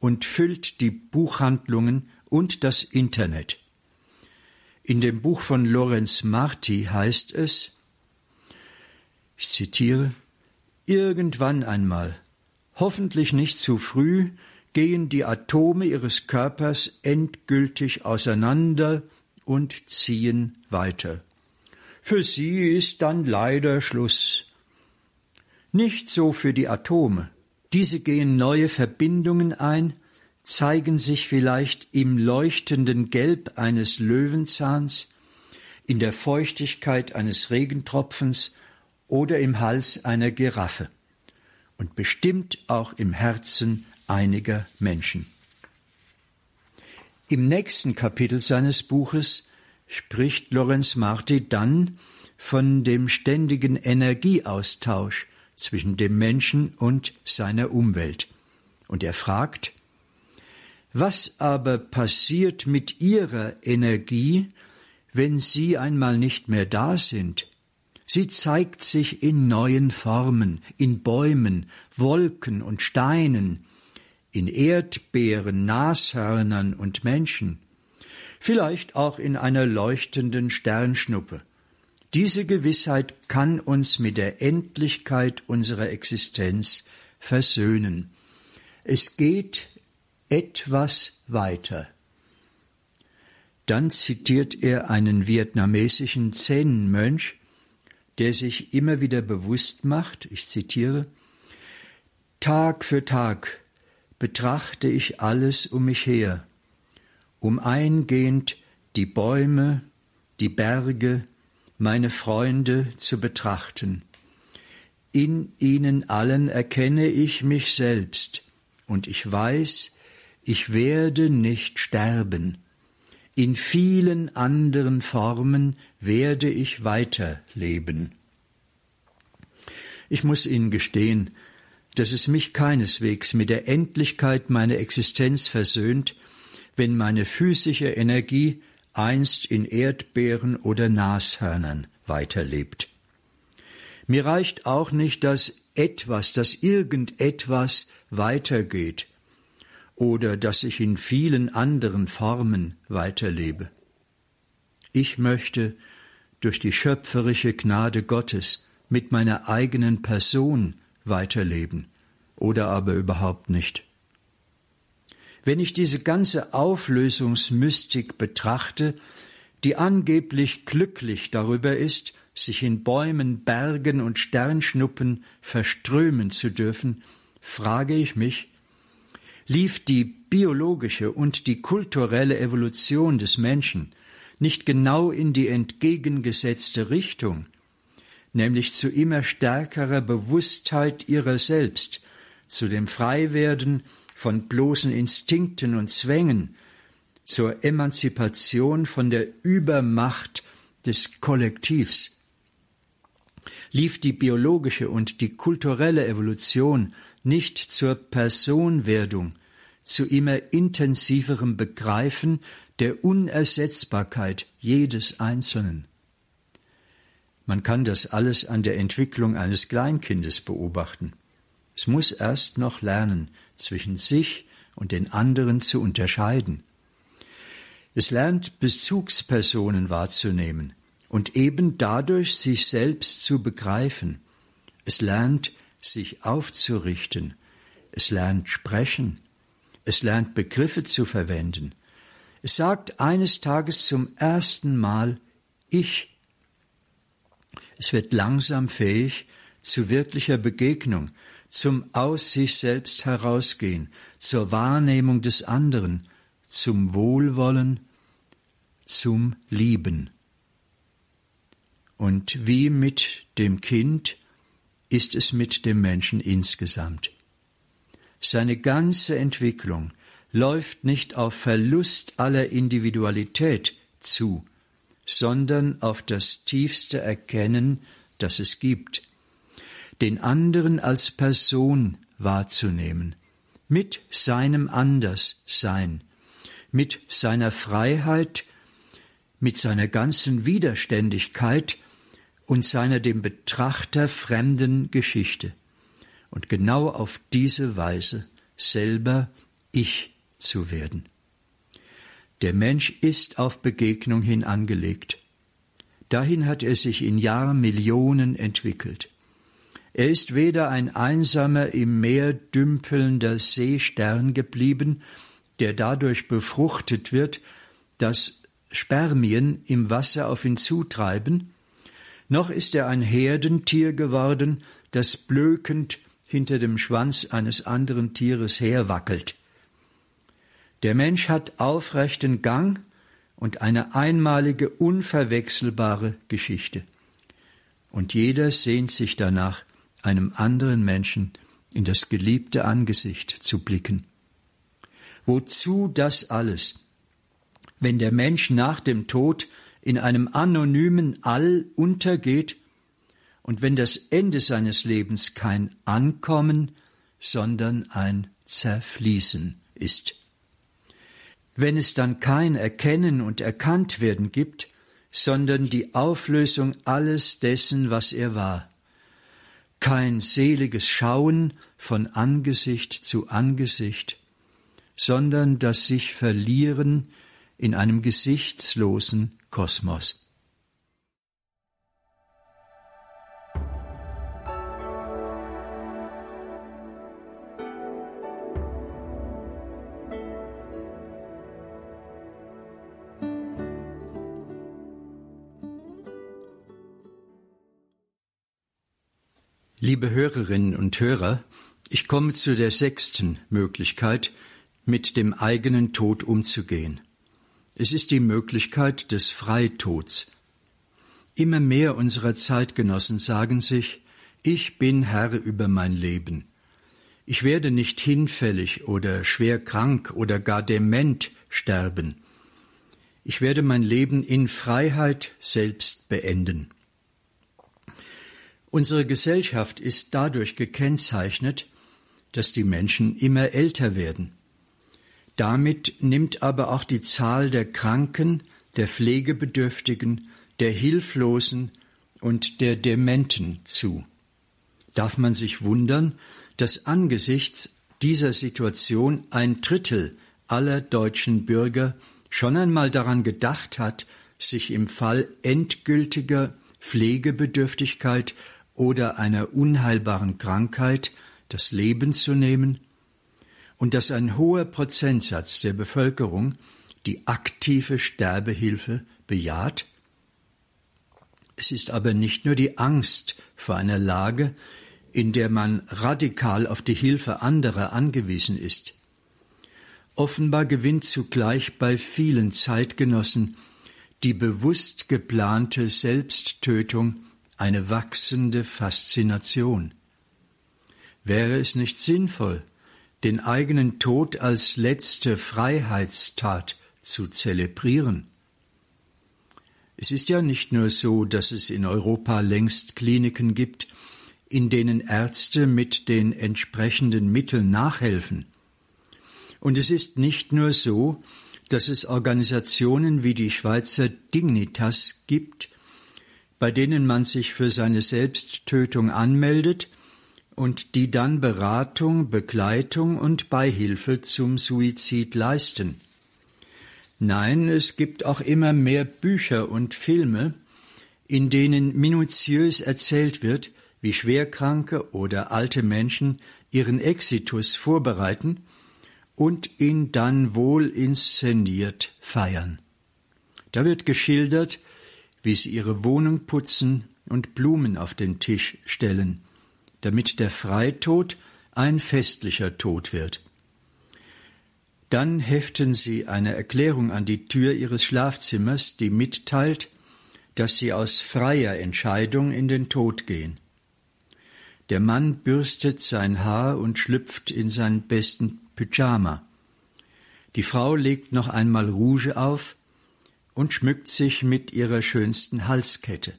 und füllt die Buchhandlungen und das Internet. In dem Buch von Lorenz Marti heißt es, ich zitiere, Irgendwann einmal, hoffentlich nicht zu früh, gehen die Atome ihres Körpers endgültig auseinander und ziehen weiter. Für sie ist dann leider Schluss. Nicht so für die Atome. Diese gehen neue Verbindungen ein, zeigen sich vielleicht im leuchtenden Gelb eines Löwenzahns, in der Feuchtigkeit eines Regentropfens oder im Hals einer Giraffe und bestimmt auch im Herzen einiger Menschen. Im nächsten Kapitel seines Buches spricht Lorenz Marti dann von dem ständigen Energieaustausch zwischen dem Menschen und seiner Umwelt. Und er fragt, was aber passiert mit ihrer Energie, wenn sie einmal nicht mehr da sind? Sie zeigt sich in neuen Formen, in Bäumen, Wolken und Steinen, in Erdbeeren, Nashörnern und Menschen, vielleicht auch in einer leuchtenden Sternschnuppe. Diese Gewissheit kann uns mit der Endlichkeit unserer Existenz versöhnen. Es geht etwas weiter. Dann zitiert er einen vietnamesischen Zen-Mönch, der sich immer wieder bewusst macht, ich zitiere, Tag für Tag betrachte ich alles um mich her, um eingehend die Bäume, die Berge, meine Freunde zu betrachten. In ihnen allen erkenne ich mich selbst, und ich weiß, ich werde nicht sterben. In vielen anderen Formen werde ich weiterleben. Ich muss Ihnen gestehen, dass es mich keineswegs mit der Endlichkeit meiner Existenz versöhnt, wenn meine physische Energie einst in Erdbeeren oder Nashörnern weiterlebt. Mir reicht auch nicht dass etwas, dass irgendetwas weitergeht oder dass ich in vielen anderen Formen weiterlebe. Ich möchte durch die schöpferische Gnade Gottes mit meiner eigenen Person weiterleben oder aber überhaupt nicht. Wenn ich diese ganze Auflösungsmystik betrachte, die angeblich glücklich darüber ist, sich in Bäumen, Bergen und Sternschnuppen verströmen zu dürfen, frage ich mich, lief die biologische und die kulturelle Evolution des Menschen nicht genau in die entgegengesetzte Richtung, nämlich zu immer stärkerer Bewusstheit ihrer selbst, zu dem Freiwerden von bloßen Instinkten und Zwängen, zur Emanzipation von der Übermacht des Kollektivs. Lief die biologische und die kulturelle Evolution nicht zur Personwerdung, zu immer intensiverem Begreifen der Unersetzbarkeit jedes Einzelnen. Man kann das alles an der Entwicklung eines Kleinkindes beobachten. Es muss erst noch lernen, zwischen sich und den anderen zu unterscheiden. Es lernt Bezugspersonen wahrzunehmen und eben dadurch sich selbst zu begreifen. Es lernt sich aufzurichten. Es lernt sprechen. Es lernt Begriffe zu verwenden. Es sagt eines Tages zum ersten Mal Ich es wird langsam fähig zu wirklicher Begegnung, zum aus sich selbst herausgehen, zur Wahrnehmung des anderen, zum Wohlwollen, zum Lieben. Und wie mit dem Kind ist es mit dem Menschen insgesamt. Seine ganze Entwicklung läuft nicht auf Verlust aller Individualität zu, sondern auf das tiefste Erkennen, das es gibt, den anderen als Person wahrzunehmen, mit seinem Anderssein, mit seiner Freiheit, mit seiner ganzen Widerständigkeit und seiner dem Betrachter fremden Geschichte und genau auf diese Weise selber Ich zu werden. Der Mensch ist auf Begegnung hin angelegt. Dahin hat er sich in Jahrmillionen entwickelt. Er ist weder ein einsamer im Meer dümpelnder Seestern geblieben, der dadurch befruchtet wird, dass Spermien im Wasser auf ihn zutreiben, noch ist er ein Herdentier geworden, das blökend hinter dem Schwanz eines anderen Tieres herwackelt. Der Mensch hat aufrechten Gang und eine einmalige, unverwechselbare Geschichte. Und jeder sehnt sich danach, einem anderen Menschen in das geliebte Angesicht zu blicken. Wozu das alles, wenn der Mensch nach dem Tod in einem anonymen All untergeht und wenn das Ende seines Lebens kein Ankommen, sondern ein Zerfließen ist. Wenn es dann kein Erkennen und Erkanntwerden gibt, sondern die Auflösung alles dessen, was er war. Kein seliges Schauen von Angesicht zu Angesicht, sondern das sich verlieren in einem gesichtslosen Kosmos. Liebe Hörerinnen und Hörer, ich komme zu der sechsten Möglichkeit, mit dem eigenen Tod umzugehen. Es ist die Möglichkeit des Freitods. Immer mehr unserer Zeitgenossen sagen sich, ich bin Herr über mein Leben. Ich werde nicht hinfällig oder schwer krank oder gar dement sterben. Ich werde mein Leben in Freiheit selbst beenden. Unsere Gesellschaft ist dadurch gekennzeichnet, dass die Menschen immer älter werden. Damit nimmt aber auch die Zahl der Kranken, der Pflegebedürftigen, der Hilflosen und der Dementen zu. Darf man sich wundern, dass angesichts dieser Situation ein Drittel aller deutschen Bürger schon einmal daran gedacht hat, sich im Fall endgültiger Pflegebedürftigkeit oder einer unheilbaren Krankheit das Leben zu nehmen und dass ein hoher Prozentsatz der Bevölkerung die aktive Sterbehilfe bejaht? Es ist aber nicht nur die Angst vor einer Lage, in der man radikal auf die Hilfe anderer angewiesen ist. Offenbar gewinnt zugleich bei vielen Zeitgenossen die bewusst geplante Selbsttötung eine wachsende Faszination. Wäre es nicht sinnvoll, den eigenen Tod als letzte Freiheitstat zu zelebrieren? Es ist ja nicht nur so, dass es in Europa längst Kliniken gibt, in denen Ärzte mit den entsprechenden Mitteln nachhelfen. Und es ist nicht nur so, dass es Organisationen wie die Schweizer Dignitas gibt, bei denen man sich für seine Selbsttötung anmeldet und die dann Beratung, Begleitung und Beihilfe zum Suizid leisten. Nein, es gibt auch immer mehr Bücher und Filme, in denen minutiös erzählt wird, wie schwerkranke oder alte Menschen ihren Exitus vorbereiten und ihn dann wohl inszeniert feiern. Da wird geschildert, wie sie ihre Wohnung putzen und Blumen auf den Tisch stellen, damit der Freitod ein festlicher Tod wird. Dann heften sie eine Erklärung an die Tür ihres Schlafzimmers, die mitteilt, dass sie aus freier Entscheidung in den Tod gehen. Der Mann bürstet sein Haar und schlüpft in seinen besten Pyjama. Die Frau legt noch einmal Rouge auf und schmückt sich mit ihrer schönsten Halskette.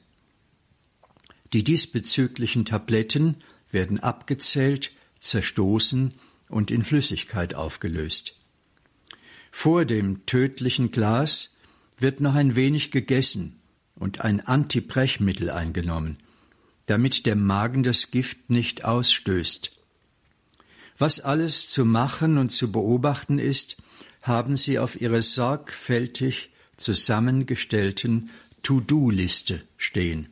Die diesbezüglichen Tabletten werden abgezählt, zerstoßen und in Flüssigkeit aufgelöst. Vor dem tödlichen Glas wird noch ein wenig gegessen und ein Antibrechmittel eingenommen, damit der Magen das Gift nicht ausstößt. Was alles zu machen und zu beobachten ist, haben sie auf ihrer sorgfältig zusammengestellten To-Do-Liste stehen.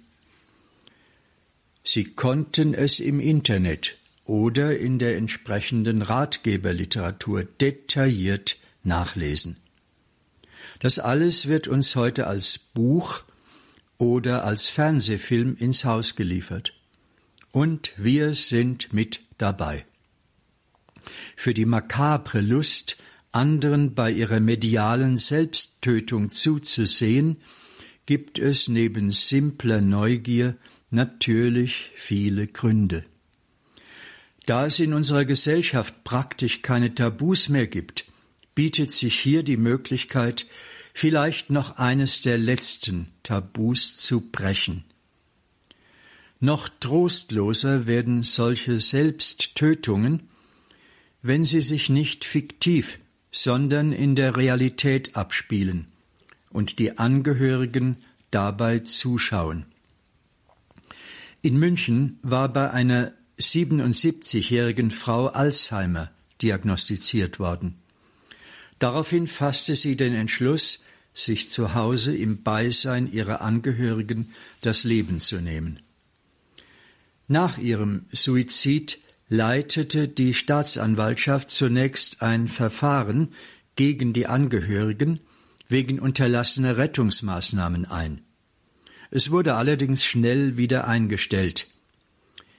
Sie konnten es im Internet oder in der entsprechenden Ratgeberliteratur detailliert nachlesen. Das alles wird uns heute als Buch oder als Fernsehfilm ins Haus geliefert. Und wir sind mit dabei. Für die makabre Lust, anderen bei ihrer medialen Selbsttötung zuzusehen, gibt es neben simpler Neugier natürlich viele Gründe. Da es in unserer Gesellschaft praktisch keine Tabus mehr gibt, bietet sich hier die Möglichkeit, vielleicht noch eines der letzten Tabus zu brechen. Noch trostloser werden solche Selbsttötungen, wenn sie sich nicht fiktiv, sondern in der Realität abspielen und die Angehörigen dabei zuschauen. In München war bei einer 77-jährigen Frau Alzheimer diagnostiziert worden. Daraufhin fasste sie den Entschluss, sich zu Hause im Beisein ihrer Angehörigen das Leben zu nehmen. Nach ihrem Suizid leitete die Staatsanwaltschaft zunächst ein Verfahren gegen die Angehörigen wegen unterlassener Rettungsmaßnahmen ein. Es wurde allerdings schnell wieder eingestellt.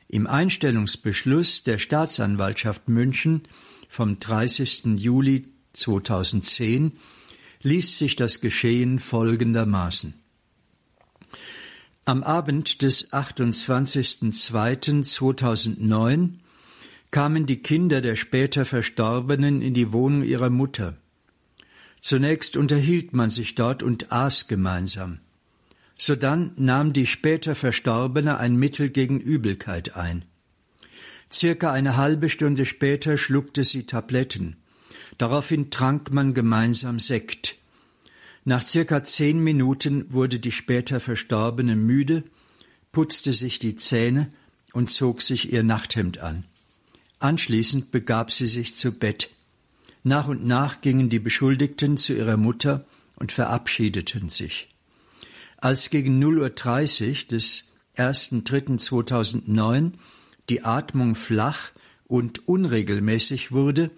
Im Einstellungsbeschluss der Staatsanwaltschaft München vom 30. Juli 2010 liest sich das Geschehen folgendermaßen. Am Abend des 28.02.2009 kamen die Kinder der später Verstorbenen in die Wohnung ihrer Mutter. Zunächst unterhielt man sich dort und aß gemeinsam. Sodann nahm die später Verstorbene ein Mittel gegen Übelkeit ein. Circa eine halbe Stunde später schluckte sie Tabletten. Daraufhin trank man gemeinsam Sekt. Nach circa zehn Minuten wurde die später Verstorbene müde, putzte sich die Zähne und zog sich ihr Nachthemd an. Anschließend begab sie sich zu Bett. Nach und nach gingen die Beschuldigten zu ihrer Mutter und verabschiedeten sich. Als gegen 0.30 Uhr des 1.3.2009 die Atmung flach und unregelmäßig wurde,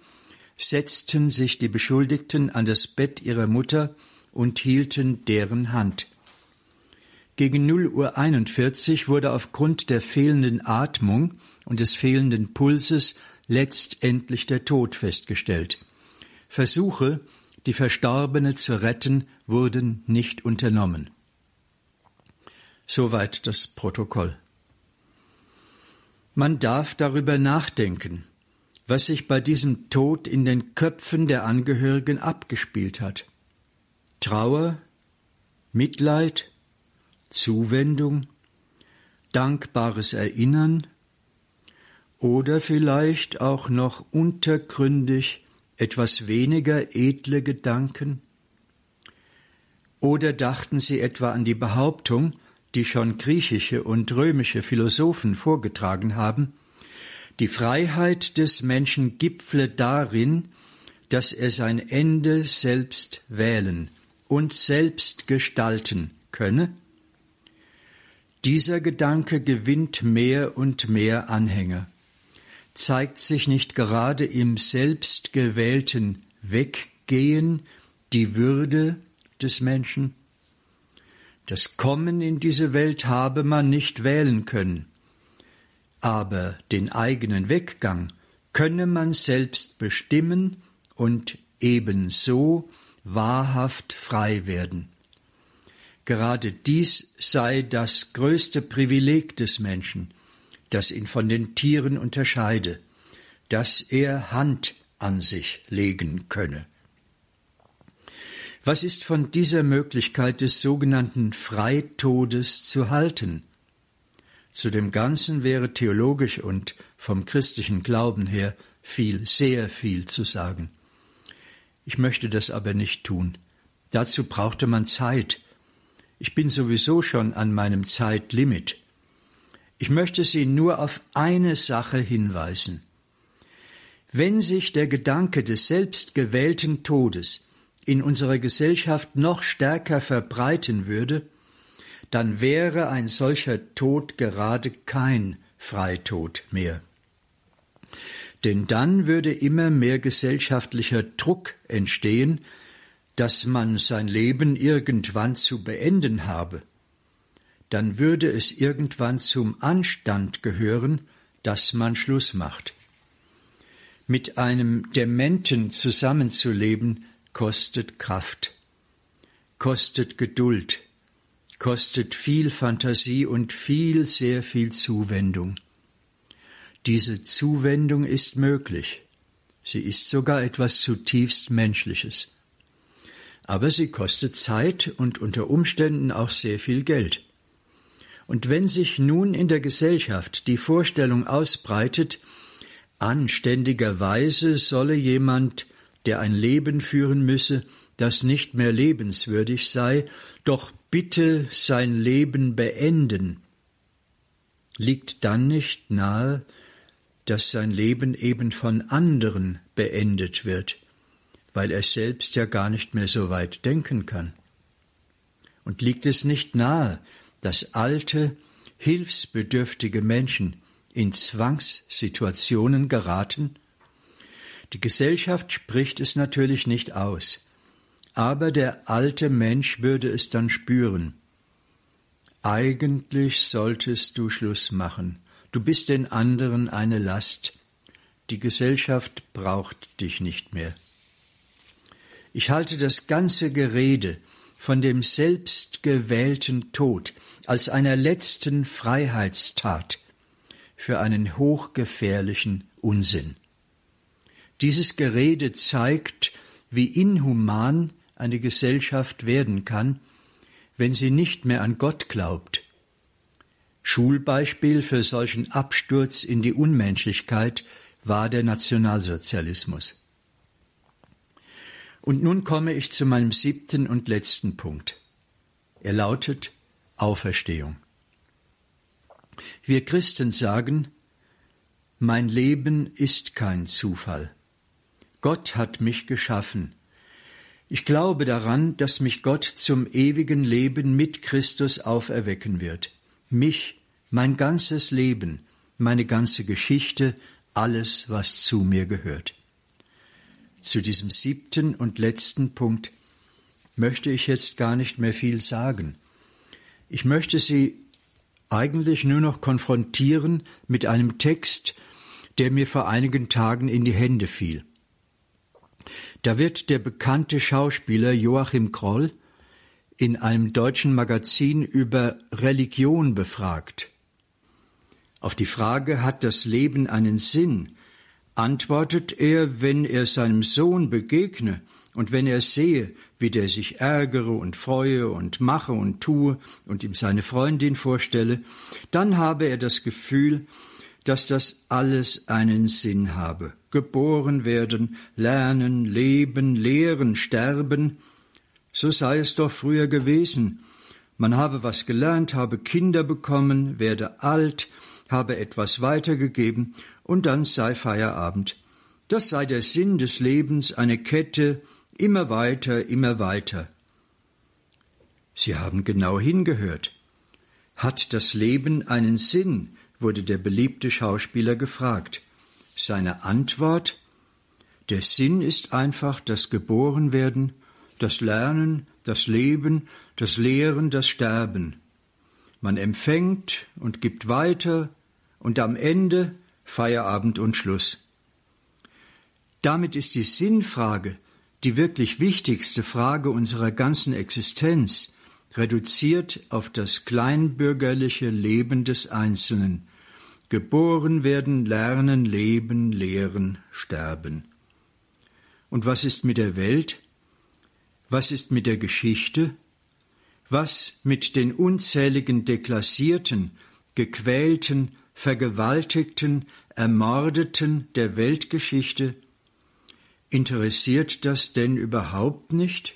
setzten sich die Beschuldigten an das Bett ihrer Mutter und hielten deren Hand. Gegen 0 Uhr 41 wurde aufgrund der fehlenden Atmung und des fehlenden Pulses letztendlich der Tod festgestellt. Versuche, die Verstorbene zu retten, wurden nicht unternommen. Soweit das Protokoll. Man darf darüber nachdenken, was sich bei diesem Tod in den Köpfen der Angehörigen abgespielt hat. Trauer, Mitleid, Zuwendung, dankbares Erinnern, oder vielleicht auch noch untergründig etwas weniger edle Gedanken? Oder dachten sie etwa an die Behauptung, die schon griechische und römische Philosophen vorgetragen haben, die Freiheit des Menschen gipfle darin, dass er sein Ende selbst wählen und selbst gestalten könne? Dieser Gedanke gewinnt mehr und mehr Anhänger zeigt sich nicht gerade im selbstgewählten Weggehen die Würde des Menschen? Das Kommen in diese Welt habe man nicht wählen können, aber den eigenen Weggang könne man selbst bestimmen und ebenso wahrhaft frei werden. Gerade dies sei das größte Privileg des Menschen, das ihn von den Tieren unterscheide, dass er Hand an sich legen könne. Was ist von dieser Möglichkeit des sogenannten Freitodes zu halten? Zu dem Ganzen wäre theologisch und vom christlichen Glauben her viel, sehr viel zu sagen. Ich möchte das aber nicht tun. Dazu brauchte man Zeit. Ich bin sowieso schon an meinem Zeitlimit. Ich möchte Sie nur auf eine Sache hinweisen. Wenn sich der Gedanke des selbstgewählten Todes in unserer Gesellschaft noch stärker verbreiten würde, dann wäre ein solcher Tod gerade kein Freitod mehr. Denn dann würde immer mehr gesellschaftlicher Druck entstehen, dass man sein Leben irgendwann zu beenden habe. Dann würde es irgendwann zum Anstand gehören, dass man Schluss macht. Mit einem Dementen zusammenzuleben kostet Kraft, kostet Geduld, kostet viel Fantasie und viel, sehr viel Zuwendung. Diese Zuwendung ist möglich. Sie ist sogar etwas zutiefst Menschliches. Aber sie kostet Zeit und unter Umständen auch sehr viel Geld. Und wenn sich nun in der Gesellschaft die Vorstellung ausbreitet, anständigerweise solle jemand, der ein Leben führen müsse, das nicht mehr lebenswürdig sei, doch bitte sein Leben beenden, liegt dann nicht nahe, dass sein Leben eben von anderen beendet wird, weil er selbst ja gar nicht mehr so weit denken kann. Und liegt es nicht nahe, dass alte, hilfsbedürftige Menschen in Zwangssituationen geraten? Die Gesellschaft spricht es natürlich nicht aus, aber der alte Mensch würde es dann spüren. Eigentlich solltest du Schluss machen. Du bist den anderen eine Last. Die Gesellschaft braucht dich nicht mehr. Ich halte das ganze Gerede von dem selbstgewählten Tod als einer letzten Freiheitstat für einen hochgefährlichen Unsinn. Dieses Gerede zeigt, wie inhuman eine Gesellschaft werden kann, wenn sie nicht mehr an Gott glaubt. Schulbeispiel für solchen Absturz in die Unmenschlichkeit war der Nationalsozialismus. Und nun komme ich zu meinem siebten und letzten Punkt. Er lautet Auferstehung. Wir Christen sagen, mein Leben ist kein Zufall. Gott hat mich geschaffen ich glaube daran, dass mich Gott zum ewigen Leben mit Christus auferwecken wird. Mich, mein ganzes Leben, meine ganze Geschichte, alles, was zu mir gehört. Zu diesem siebten und letzten Punkt möchte ich jetzt gar nicht mehr viel sagen. Ich möchte Sie eigentlich nur noch konfrontieren mit einem Text, der mir vor einigen Tagen in die Hände fiel. Da wird der bekannte Schauspieler Joachim Kroll in einem deutschen Magazin über Religion befragt. Auf die Frage, hat das Leben einen Sinn, antwortet er, wenn er seinem Sohn begegne und wenn er sehe, wie der sich ärgere und freue und mache und tue und ihm seine Freundin vorstelle, dann habe er das Gefühl, dass das alles einen Sinn habe. Geboren werden, lernen, leben, lehren, sterben, so sei es doch früher gewesen. Man habe was gelernt, habe Kinder bekommen, werde alt, habe etwas weitergegeben, und dann sei Feierabend. Das sei der Sinn des Lebens, eine Kette, immer weiter, immer weiter. Sie haben genau hingehört. Hat das Leben einen Sinn? wurde der beliebte Schauspieler gefragt. Seine Antwort Der Sinn ist einfach das Geborenwerden, das Lernen, das Leben, das Lehren, das Sterben. Man empfängt und gibt weiter und am Ende Feierabend und Schluss. Damit ist die Sinnfrage die wirklich wichtigste Frage unserer ganzen Existenz, reduziert auf das kleinbürgerliche Leben des Einzelnen. Geboren werden, lernen, leben, lehren, sterben. Und was ist mit der Welt? Was ist mit der Geschichte? Was mit den unzähligen deklassierten, gequälten, vergewaltigten, ermordeten der Weltgeschichte? Interessiert das denn überhaupt nicht?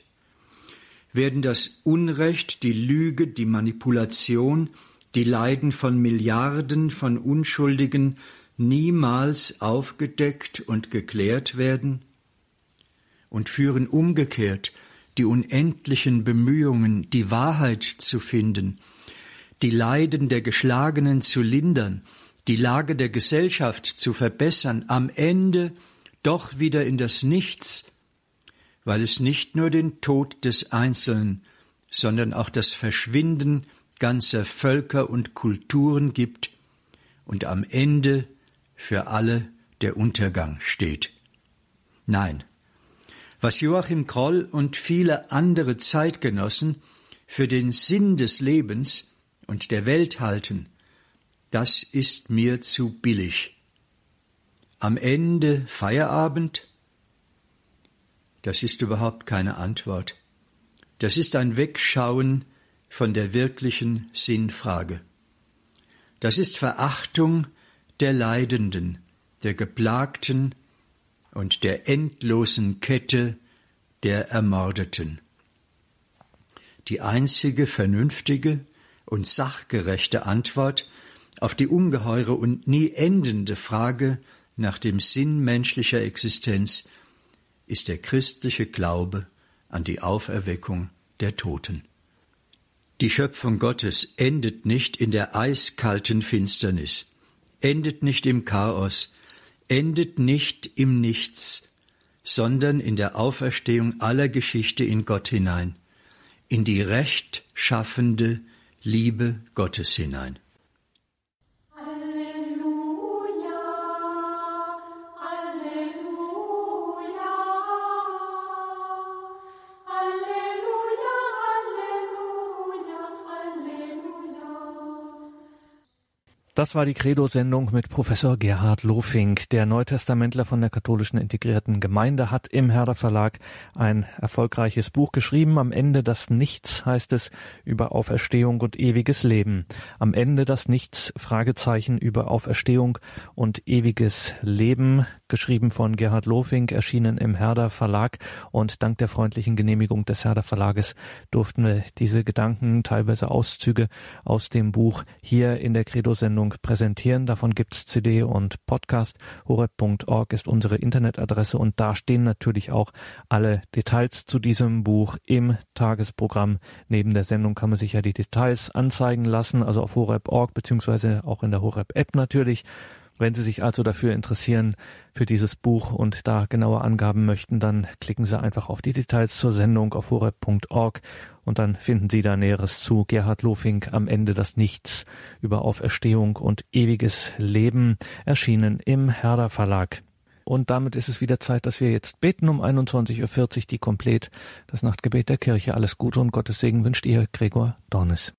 Werden das Unrecht, die Lüge, die Manipulation, die Leiden von Milliarden von Unschuldigen niemals aufgedeckt und geklärt werden? Und führen umgekehrt die unendlichen Bemühungen, die Wahrheit zu finden, die Leiden der Geschlagenen zu lindern, die Lage der Gesellschaft zu verbessern, am Ende doch wieder in das Nichts, weil es nicht nur den Tod des Einzelnen, sondern auch das Verschwinden ganzer Völker und Kulturen gibt und am Ende für alle der Untergang steht. Nein, was Joachim Kroll und viele andere Zeitgenossen für den Sinn des Lebens und der Welt halten, das ist mir zu billig. Am Ende Feierabend? Das ist überhaupt keine Antwort. Das ist ein Wegschauen von der wirklichen Sinnfrage. Das ist Verachtung der Leidenden, der Geplagten und der endlosen Kette der Ermordeten. Die einzige vernünftige und sachgerechte Antwort auf die ungeheure und nie endende Frage nach dem Sinn menschlicher Existenz ist der christliche Glaube an die Auferweckung der Toten. Die Schöpfung Gottes endet nicht in der eiskalten Finsternis, endet nicht im Chaos, endet nicht im Nichts, sondern in der Auferstehung aller Geschichte in Gott hinein, in die rechtschaffende Liebe Gottes hinein. Das war die Credo-Sendung mit Professor Gerhard Lofink. Der Neutestamentler von der katholischen integrierten Gemeinde hat im Herder Verlag ein erfolgreiches Buch geschrieben. Am Ende das Nichts heißt es über Auferstehung und ewiges Leben. Am Ende das Nichts Fragezeichen über Auferstehung und ewiges Leben geschrieben von Gerhard Lofink, erschienen im Herder Verlag. Und dank der freundlichen Genehmigung des Herder Verlages durften wir diese Gedanken, teilweise Auszüge aus dem Buch hier in der Credo-Sendung präsentieren. Davon gibt's CD und Podcast. horeb.org ist unsere Internetadresse und da stehen natürlich auch alle Details zu diesem Buch im Tagesprogramm. Neben der Sendung kann man sich ja die Details anzeigen lassen, also auf horeb.org beziehungsweise auch in der Horeb-App natürlich. Wenn Sie sich also dafür interessieren, für dieses Buch und da genaue Angaben möchten, dann klicken Sie einfach auf die Details zur Sendung auf horeb.org und dann finden Sie da Näheres zu Gerhard Lofink am Ende das Nichts über Auferstehung und ewiges Leben erschienen im Herder Verlag. Und damit ist es wieder Zeit, dass wir jetzt beten um 21.40 Uhr die Komplett, das Nachtgebet der Kirche. Alles Gute und Gottes Segen wünscht ihr Gregor Dornes.